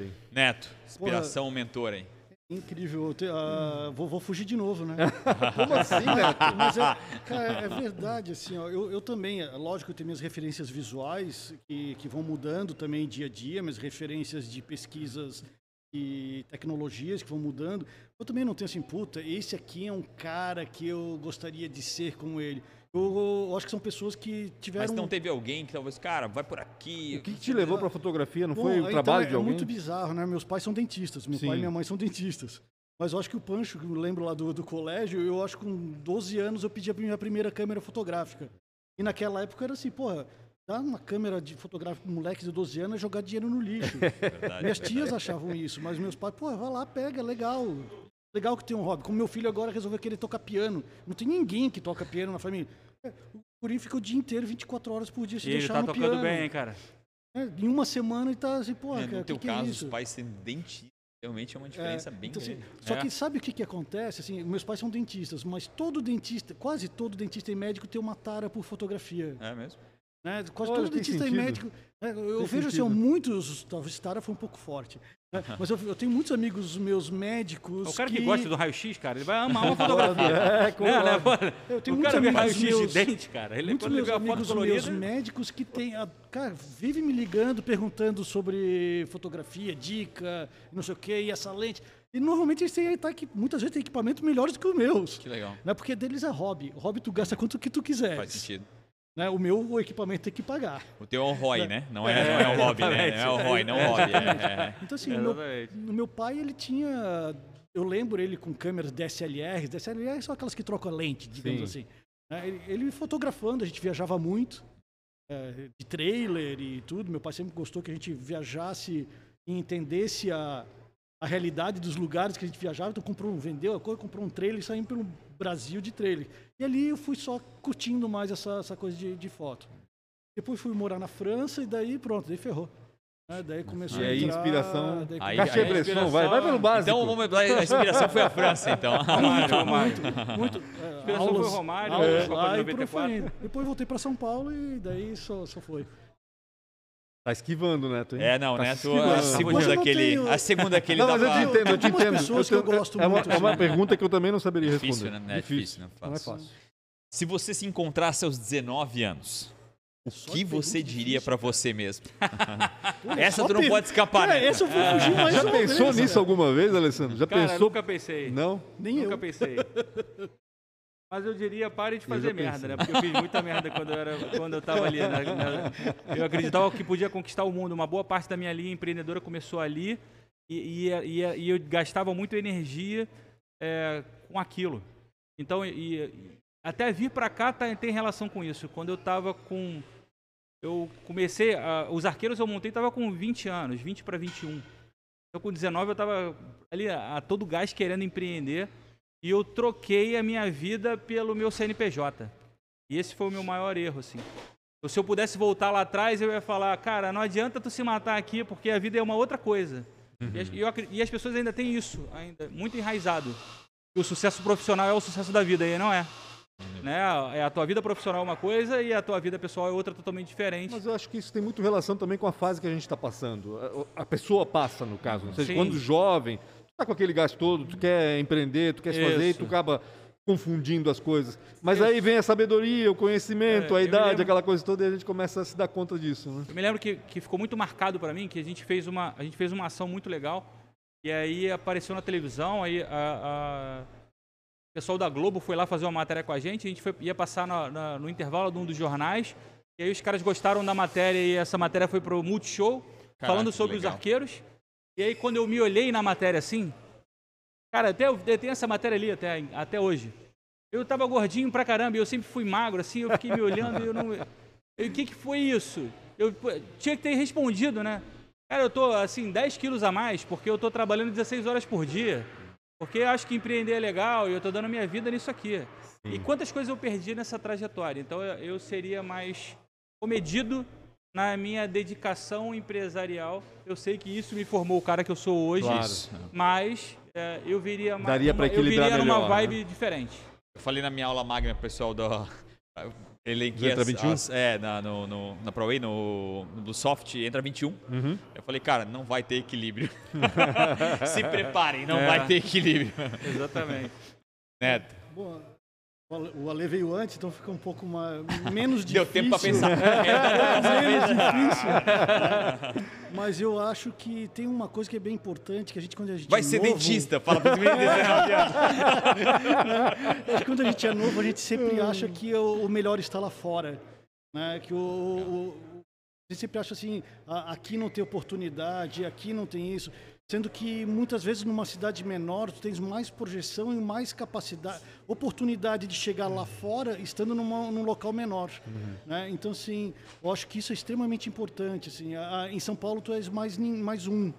Sim. Neto, inspiração, Porra, mentor, hein? Incrível. Te, uh, vou, vou, fugir de novo, né? Como assim, Neto? Mas é, cara, é verdade, assim, ó, eu, eu também, é lógico, eu tenho minhas referências visuais que, que vão mudando também dia a dia, minhas referências de pesquisas e tecnologias que vão mudando. Eu também não tenho assim, puta, esse aqui é um cara que eu gostaria de ser como ele. Eu, eu acho que são pessoas que tiveram. Mas não teve alguém que talvez, cara, vai por aqui. O que, que te levou para a fotografia? Não Bom, foi o então trabalho é, de alguém? É muito bizarro, né? Meus pais são dentistas. Meu Sim. pai e minha mãe são dentistas. Mas eu acho que o Pancho, que eu lembro lá do, do colégio, eu acho que com 12 anos eu pedi a minha primeira câmera fotográfica. E naquela época era assim, porra, dar uma câmera de fotográfico para moleque de 12 anos é jogar dinheiro no lixo. Verdade, Minhas tias achavam isso, mas meus pais, pô, vai lá, pega, legal. Legal que tem um hobby. Como meu filho agora resolveu querer tocar piano. Não tem ninguém que toca piano na família. É, o Curinho fica o dia inteiro, 24 horas por dia, se e deixar ele tá no tocando piano. bem, cara. É, em uma semana ele tá assim, pô, É, cara, no teu que caso, que é os isso? pais sendo dentistas, realmente é uma diferença bem Então, assim, grande. só É. que sabe o que, que acontece? Assim, meus pais são dentistas, mas todo dentista, quase todo dentista e médico tem uma tara por fotografia. É mesmo? Né? Quase Olha, todo dentista sentido. e médico. né? Eu Tem vejo assim, muitos. Talvez tara foi um pouco forte. né? Mas eu, eu tenho muitos amigos meus médicos. O cara que, gosta do raio-x, cara, ele vai amar uma fotografia. É, né, concordo. né, pô? Eu tenho o muitos cara amigos raio-x meus- de dente, cara. Ele Muitos meus amigos colorida. meus médicos que tem, a, cara, vive me ligando, perguntando sobre fotografia, dica, não sei o que, e essa lente. E normalmente eles têm, tá, equi- muitas vezes têm equipamentos melhores do que os meus. Que legal. Né? Porque deles é hobby. Hobby tu gasta quanto que tu quiser. Faz sentido. Né? O meu, o equipamento tem que pagar. O teu é um ROI, né? Não é, não é um hobby, né? Não é um ROI, não é um hobby. É, é. Então, assim, o meu, o pai, ele tinha. Eu lembro ele com câmeras DSLR. DSLR são aquelas que trocam a lente, digamos Sim. assim. né? Ele, ele fotografando, a gente viajava muito, é, de trailer e tudo. Meu pai sempre gostou que a gente viajasse e entendesse a, a realidade dos lugares que a gente viajava. Então, comprou, um- vendeu a coisa, comprou um trailer e saímos pelo Brasil de trailer. E ali eu fui só curtindo mais essa, essa coisa de, de foto. Depois fui morar na França e daí pronto, daí ferrou. Né? Daí começou E a aí, entrar, inspiração. daí Aí- Cachê aí a Bresson, vai, vai pelo básico. Então vamos a inspiração foi a França, então. Romário, Romário. muito. É, Inspiração foi o Romário, aulas Copa lá de e por aí foi 94. indo. Depois voltei para São Paulo e daí só, só foi. Tá esquivando, né? Tu, hein? É, não, Tá né? se Tu, a eu segunda não aquele, tenho- a segunda aquele Não, mas eu te entendo, eu te entendo. pessoas que eu tenho- gosto é uma, muito, É uma assim. pergunta que eu também não saberia responder. Difícil, né? Não é difícil, não é Não é fácil. fácil. Se você se encontrasse aos 19 anos, o Só que você diria pra você mesmo? Pô, Essa só tu não per- pode escapar, Cara, né? essa eu vou fugir mais Já pensou vez, nisso cara. alguma vez, Alessandro? Já Cara, pensou? nunca pensei. Não? Nem nunca eu. pensei. Mas eu diria, pare de fazer merda, né? Porque eu fiz muita merda quando eu, era, quando eu tava ali. eu acreditava que podia conquistar o mundo. Uma boa parte da minha linha empreendedora começou ali e, e, e- e eu gastava muito energia é, com aquilo. Então, e- até vir pra cá tá- tem relação com isso. Quando eu tava com. Eu comecei. a- os arqueiros eu montei tava com 20 anos, 20 para 21. Então, com 19, eu tava ali a, a todo gás querendo empreender. E eu troquei a minha vida pelo meu CNPJ. E esse foi o meu maior erro, assim. Então, Se eu pudesse voltar lá atrás, eu ia falar, cara, não adianta tu se matar aqui, porque a vida é uma outra coisa. E, as, e eu e as pessoas ainda têm isso, ainda muito enraizado. Que o sucesso profissional é o sucesso da vida, e não é. Né? É a tua vida profissional é uma coisa e a tua vida pessoal é outra totalmente diferente. Mas eu acho que isso tem muito relação também com a fase que a gente está passando. A- A pessoa passa, no caso. Ou seja, Sim. quando jovem, tá com aquele gás todo, tu quer empreender, tu quer se fazer, e tu acaba confundindo as coisas. Mas Isso. aí vem a sabedoria, o conhecimento, É, a idade, lembro- aquela coisa toda, e a gente começa a se dar conta disso. Né? Eu me lembro que, que ficou muito marcado para mim que a gente fez uma a gente fez uma ação muito legal e aí apareceu na televisão aí a, a- o pessoal da Globo foi lá fazer uma matéria com a gente a gente foi, ia passar na- na- no intervalo de um dos jornais e aí os caras gostaram da matéria e essa matéria foi pro Multishow falando que sobre os arqueiros e aí quando eu me olhei na matéria assim cara até eu, eu tenho essa matéria ali até até hoje eu tava gordinho pra caramba e eu sempre fui magro assim eu fiquei me olhando e eu não o que, que foi isso? Eu tinha que ter respondido, né? Cara, eu tô assim 10 quilos a mais porque eu tô trabalhando 16 horas por dia. Porque eu acho que empreender é legal e eu tô dando minha vida nisso aqui. E quantas coisas eu perdi nessa trajetória? Então eu seria mais comedido na minha dedicação empresarial. Eu sei que isso me formou o cara que eu sou hoje, Claro. mas é, eu viria mais Daria uma- eu equilibrar viria numa melhor, né? vibe diferente. Eu falei na minha aula magna, pessoal, do. Ele que entra as, 21? as- é, na, no, no, na ProWay, no, no do soft, entra 21. Uhum. Eu falei, cara, não vai ter equilíbrio. Se preparem, não É. vai ter equilíbrio. Exatamente. Neto, Bom, o Ale- veio antes, então fica um pouco mais, menos deu difícil. tempo pra pensar. Menos difícil. Mas eu acho que tem uma coisa que é bem importante, que a gente, quando a gente Vai é ser novo, dentista, fala pro menino de 19 anos. acho quando a gente é novo, a gente sempre acha que o, melhor está lá fora. Né? Que o, o- a gente sempre acha assim, "Ah, aqui não tem oportunidade, aqui não tem isso. Sendo que muitas vezes numa cidade menor tu tens mais projeção e mais capacidade, oportunidade de chegar lá fora estando numa, num local menor. Uhum. Né? Então, assim, eu acho que isso é extremamente importante. Assim, a, a, em São Paulo tu és mais, mais um.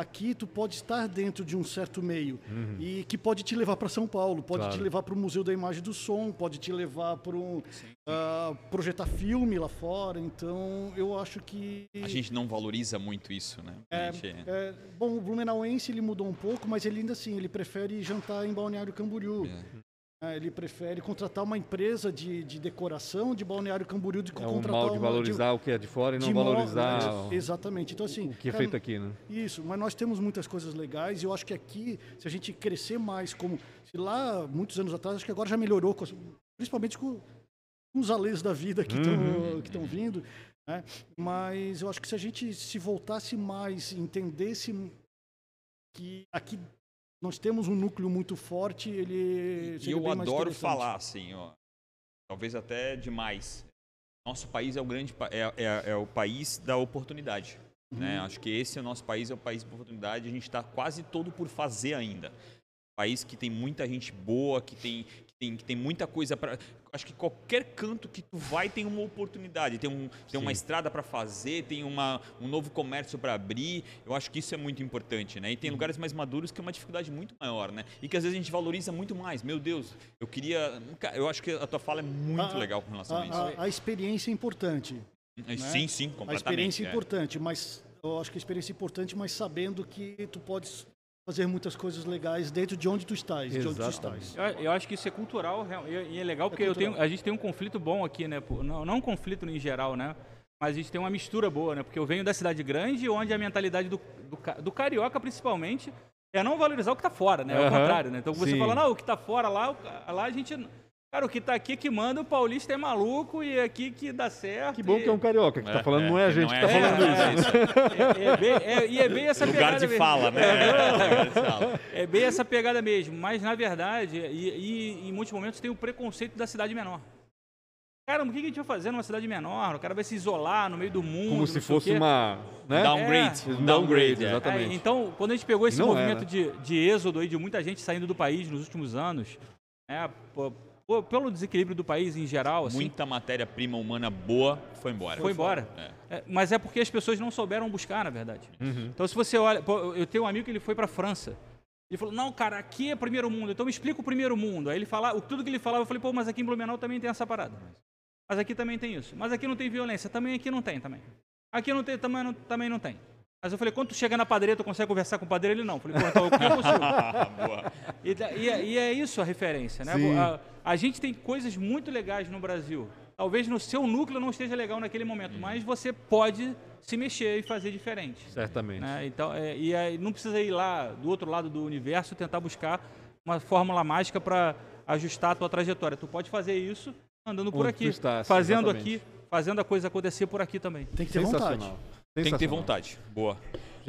Aqui tu pode estar dentro de um certo meio uhum. e que pode te levar para São Paulo, pode claro. te levar para o Museu da Imagem do Som, pode te levar para um uh, projetar filme lá fora. Então eu acho que a gente não valoriza muito isso, né? É, gente... é, bom, o Blumenauense ele mudou um pouco, mas ele ainda assim ele prefere jantar em Balneário Camboriú. É. É, ele prefere contratar uma empresa de, de decoração de Balneário Camboriú de é um contratar mal de valorizar de, o que é de fora e não valorizar exatamente então assim o que é feito aqui né isso mas nós temos muitas coisas legais e eu acho que aqui se a gente crescer mais como se lá muitos anos atrás acho que agora já melhorou principalmente com, com os alês da vida que estão uhum. que estão vindo né? mas eu acho que se a gente se voltasse mais entendesse que aqui nós temos um núcleo muito forte, ele E eu adoro falar assim, ó, talvez até demais. Nosso país é o grande é, é, é o país da oportunidade. Né? Uhum. Né? Acho que esse é o nosso país, é o país da oportunidade. A gente está quase todo por fazer ainda país que tem muita gente boa, que tem, tem, que tem muita coisa para. Acho que qualquer canto que tu vai tem uma oportunidade, tem, um, tem uma estrada para fazer, tem uma, um novo comércio para abrir. Eu acho que isso é muito importante, né? E tem uhum. lugares mais maduros que é uma dificuldade muito maior, né? E que às vezes a gente valoriza muito mais. Meu Deus, eu queria. Eu acho que a tua fala é muito a, legal com relação a, a isso. A, a, experiência é importante. Né? Sim, sim, completamente. A experiência é, é importante, mas eu acho que a experiência é importante, mas sabendo que tu podes fazer muitas coisas legais dentro de onde tu estás, de onde tu estás. Eu, eu, acho que isso é cultural e é legal porque é tenho, a gente tem um conflito bom aqui, né? Não, não um conflito em geral, né? Mas a gente tem uma mistura boa, né? Porque eu venho da cidade grande, onde a mentalidade do, do, do carioca, principalmente, é não valorizar o que está fora, né? Ao uhum. contrário, né? Então você Sim. fala, não, o que está fora lá, lá a gente Cara, o que tá aqui que manda, o paulista é maluco e aqui que dá certo. Que bom e... que é um carioca que tá é, tá falando, é, não é a gente que é, tá falando é, isso. É, é, bem, é, e é bem essa Lugar pegada de fala, né? É, bem essa pegada mesmo. Mas, na verdade, e, e, em muitos momentos tem o preconceito da cidade menor. Cara, o que a gente vai fazer numa cidade menor? O cara vai se isolar no meio do mundo. Como se fosse uma. Né? Downgrade. É. Downgrade, exatamente. então, quando a gente pegou esse movimento de, de êxodo aí, de muita gente saindo do país nos últimos anos, né, pelo desequilíbrio do país em geral. Assim, Muita matéria-prima humana boa foi embora. Foi embora. É. É, mas é porque as pessoas não souberam buscar, na verdade. Uhum. Então, se você olha. eu tenho um amigo que ele foi para a França. Ele falou: Não, cara, aqui é primeiro mundo, então me explica o primeiro mundo. Aí ele falava, tudo que ele falava, eu falei: Pô, mas aqui em Blumenau também tem essa parada. Mas aqui também tem isso. Mas aqui não tem violência. Também aqui não tem, também. Aqui não tem, também não, também não tem. Mas eu falei, quando tu chega na padaria, tu consegue conversar com o padeiro? Ele não. Eu falei, pô, então eu consigo. e, e, e, é isso a referência, né? A, a, gente tem coisas muito legais no Brasil. Talvez no seu núcleo não esteja legal naquele momento, hum. mas você pode se mexer e fazer diferente. Certamente. Né? Então, é, e aí não precisa ir lá do outro lado do universo tentar buscar uma fórmula mágica para ajustar a tua trajetória. Tu pode fazer isso andando por Onde aqui, está, fazendo exatamente. aqui, fazendo a coisa acontecer por aqui também. Tem que ter vontade. Tem que ter vontade. Boa.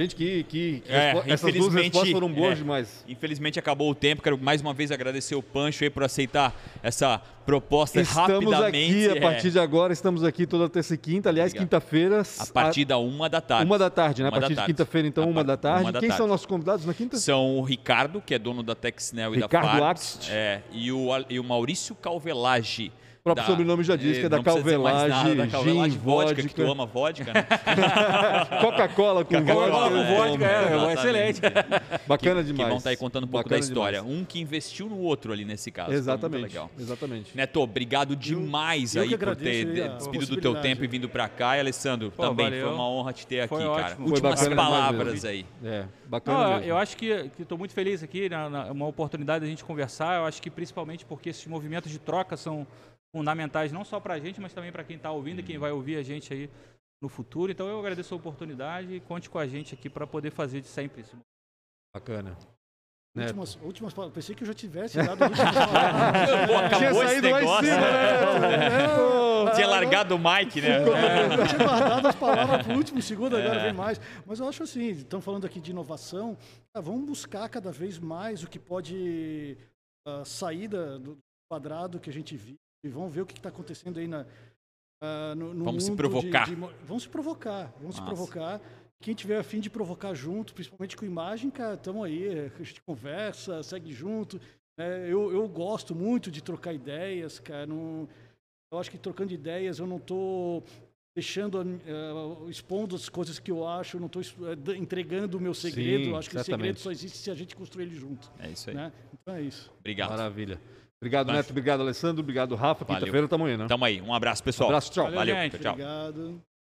Gente, que, que, que é, essas duas respostas foram boas é, demais. Infelizmente acabou o tempo. Quero mais uma vez agradecer o Pancho aí por aceitar essa proposta estamos rapidamente. Estamos aqui, a partir de agora, estamos aqui toda terça e quinta. Aliás, quinta-feira. A partir da uma da tarde. Uma da tarde, né? Uma a partir de quinta-feira, então, uma da tarde. Uma da Quem tarde. são nossos convidados na quinta? São o Ricardo, que é dono da Texnel e Ricardo da Farms. É, e o, e o Maurício Calvelage o próprio da, sobrenome já diz que é da calvelagem, da calvelagem vodka, que tu ama vodka, né? Coca-Cola com Coca-Cola com vodka, é, é excelente. Bacana demais. Que vão estar aí contando um pouco Bacana da história. Demais. Um que investiu no outro ali nesse caso. Exatamente. legal. Exatamente. Neto, obrigado demais eu, eu aí por ter despedido do teu tempo e vindo para cá. E Alessandro, Pô, também valeu. foi uma honra te ter aqui, cara. Últimas palavras aí. É, bacana Não, Eu acho que estou muito feliz aqui, né, uma oportunidade da gente conversar. Eu acho que principalmente porque esses movimentos de troca são fundamentais não só para a gente, mas também para quem está ouvindo e quem vai ouvir a gente aí no futuro. Então eu agradeço a oportunidade e conte com a gente aqui para poder fazer de sempre isso. Bacana. Últimas, últimas palavras. Pensei que eu já tivesse dado últimas palavras. Pô, acabou esse negócio. Cima, né? Tinha largado o Mike, né? Eu tinha guardado as palavras para o último segundo, agora é. vem mais. Mas eu acho assim, estão falando aqui de inovação, ah, vamos buscar cada vez mais o que pode uh, sair do quadrado que a gente vive e vamos ver o que está acontecendo aí na, uh, no, no Vamos se provocar. De, de, vamos se provocar, vamos Nossa. se provocar. Quem tiver afim de provocar junto, principalmente com imagem, cara, estamos aí, a gente conversa, segue junto. É, eu, eu gosto muito de trocar ideias, cara. Não, eu acho que trocando ideias eu não estou deixando, uh, expondo as coisas que eu acho, eu não estou uh, entregando o meu segredo. Sim, eu acho que exatamente. o segredo só existe se a gente construir ele junto. É isso aí. Né? Então é isso. Obrigado. Maravilha. Obrigado, Neto. Obrigado, Alessandro. Obrigado, Rafa. Quinta-feira tamo aí, né? Tamo aí. Um abraço, pessoal. Um abraço, tchau. Valeu, Valeu. tchau. Obrigado.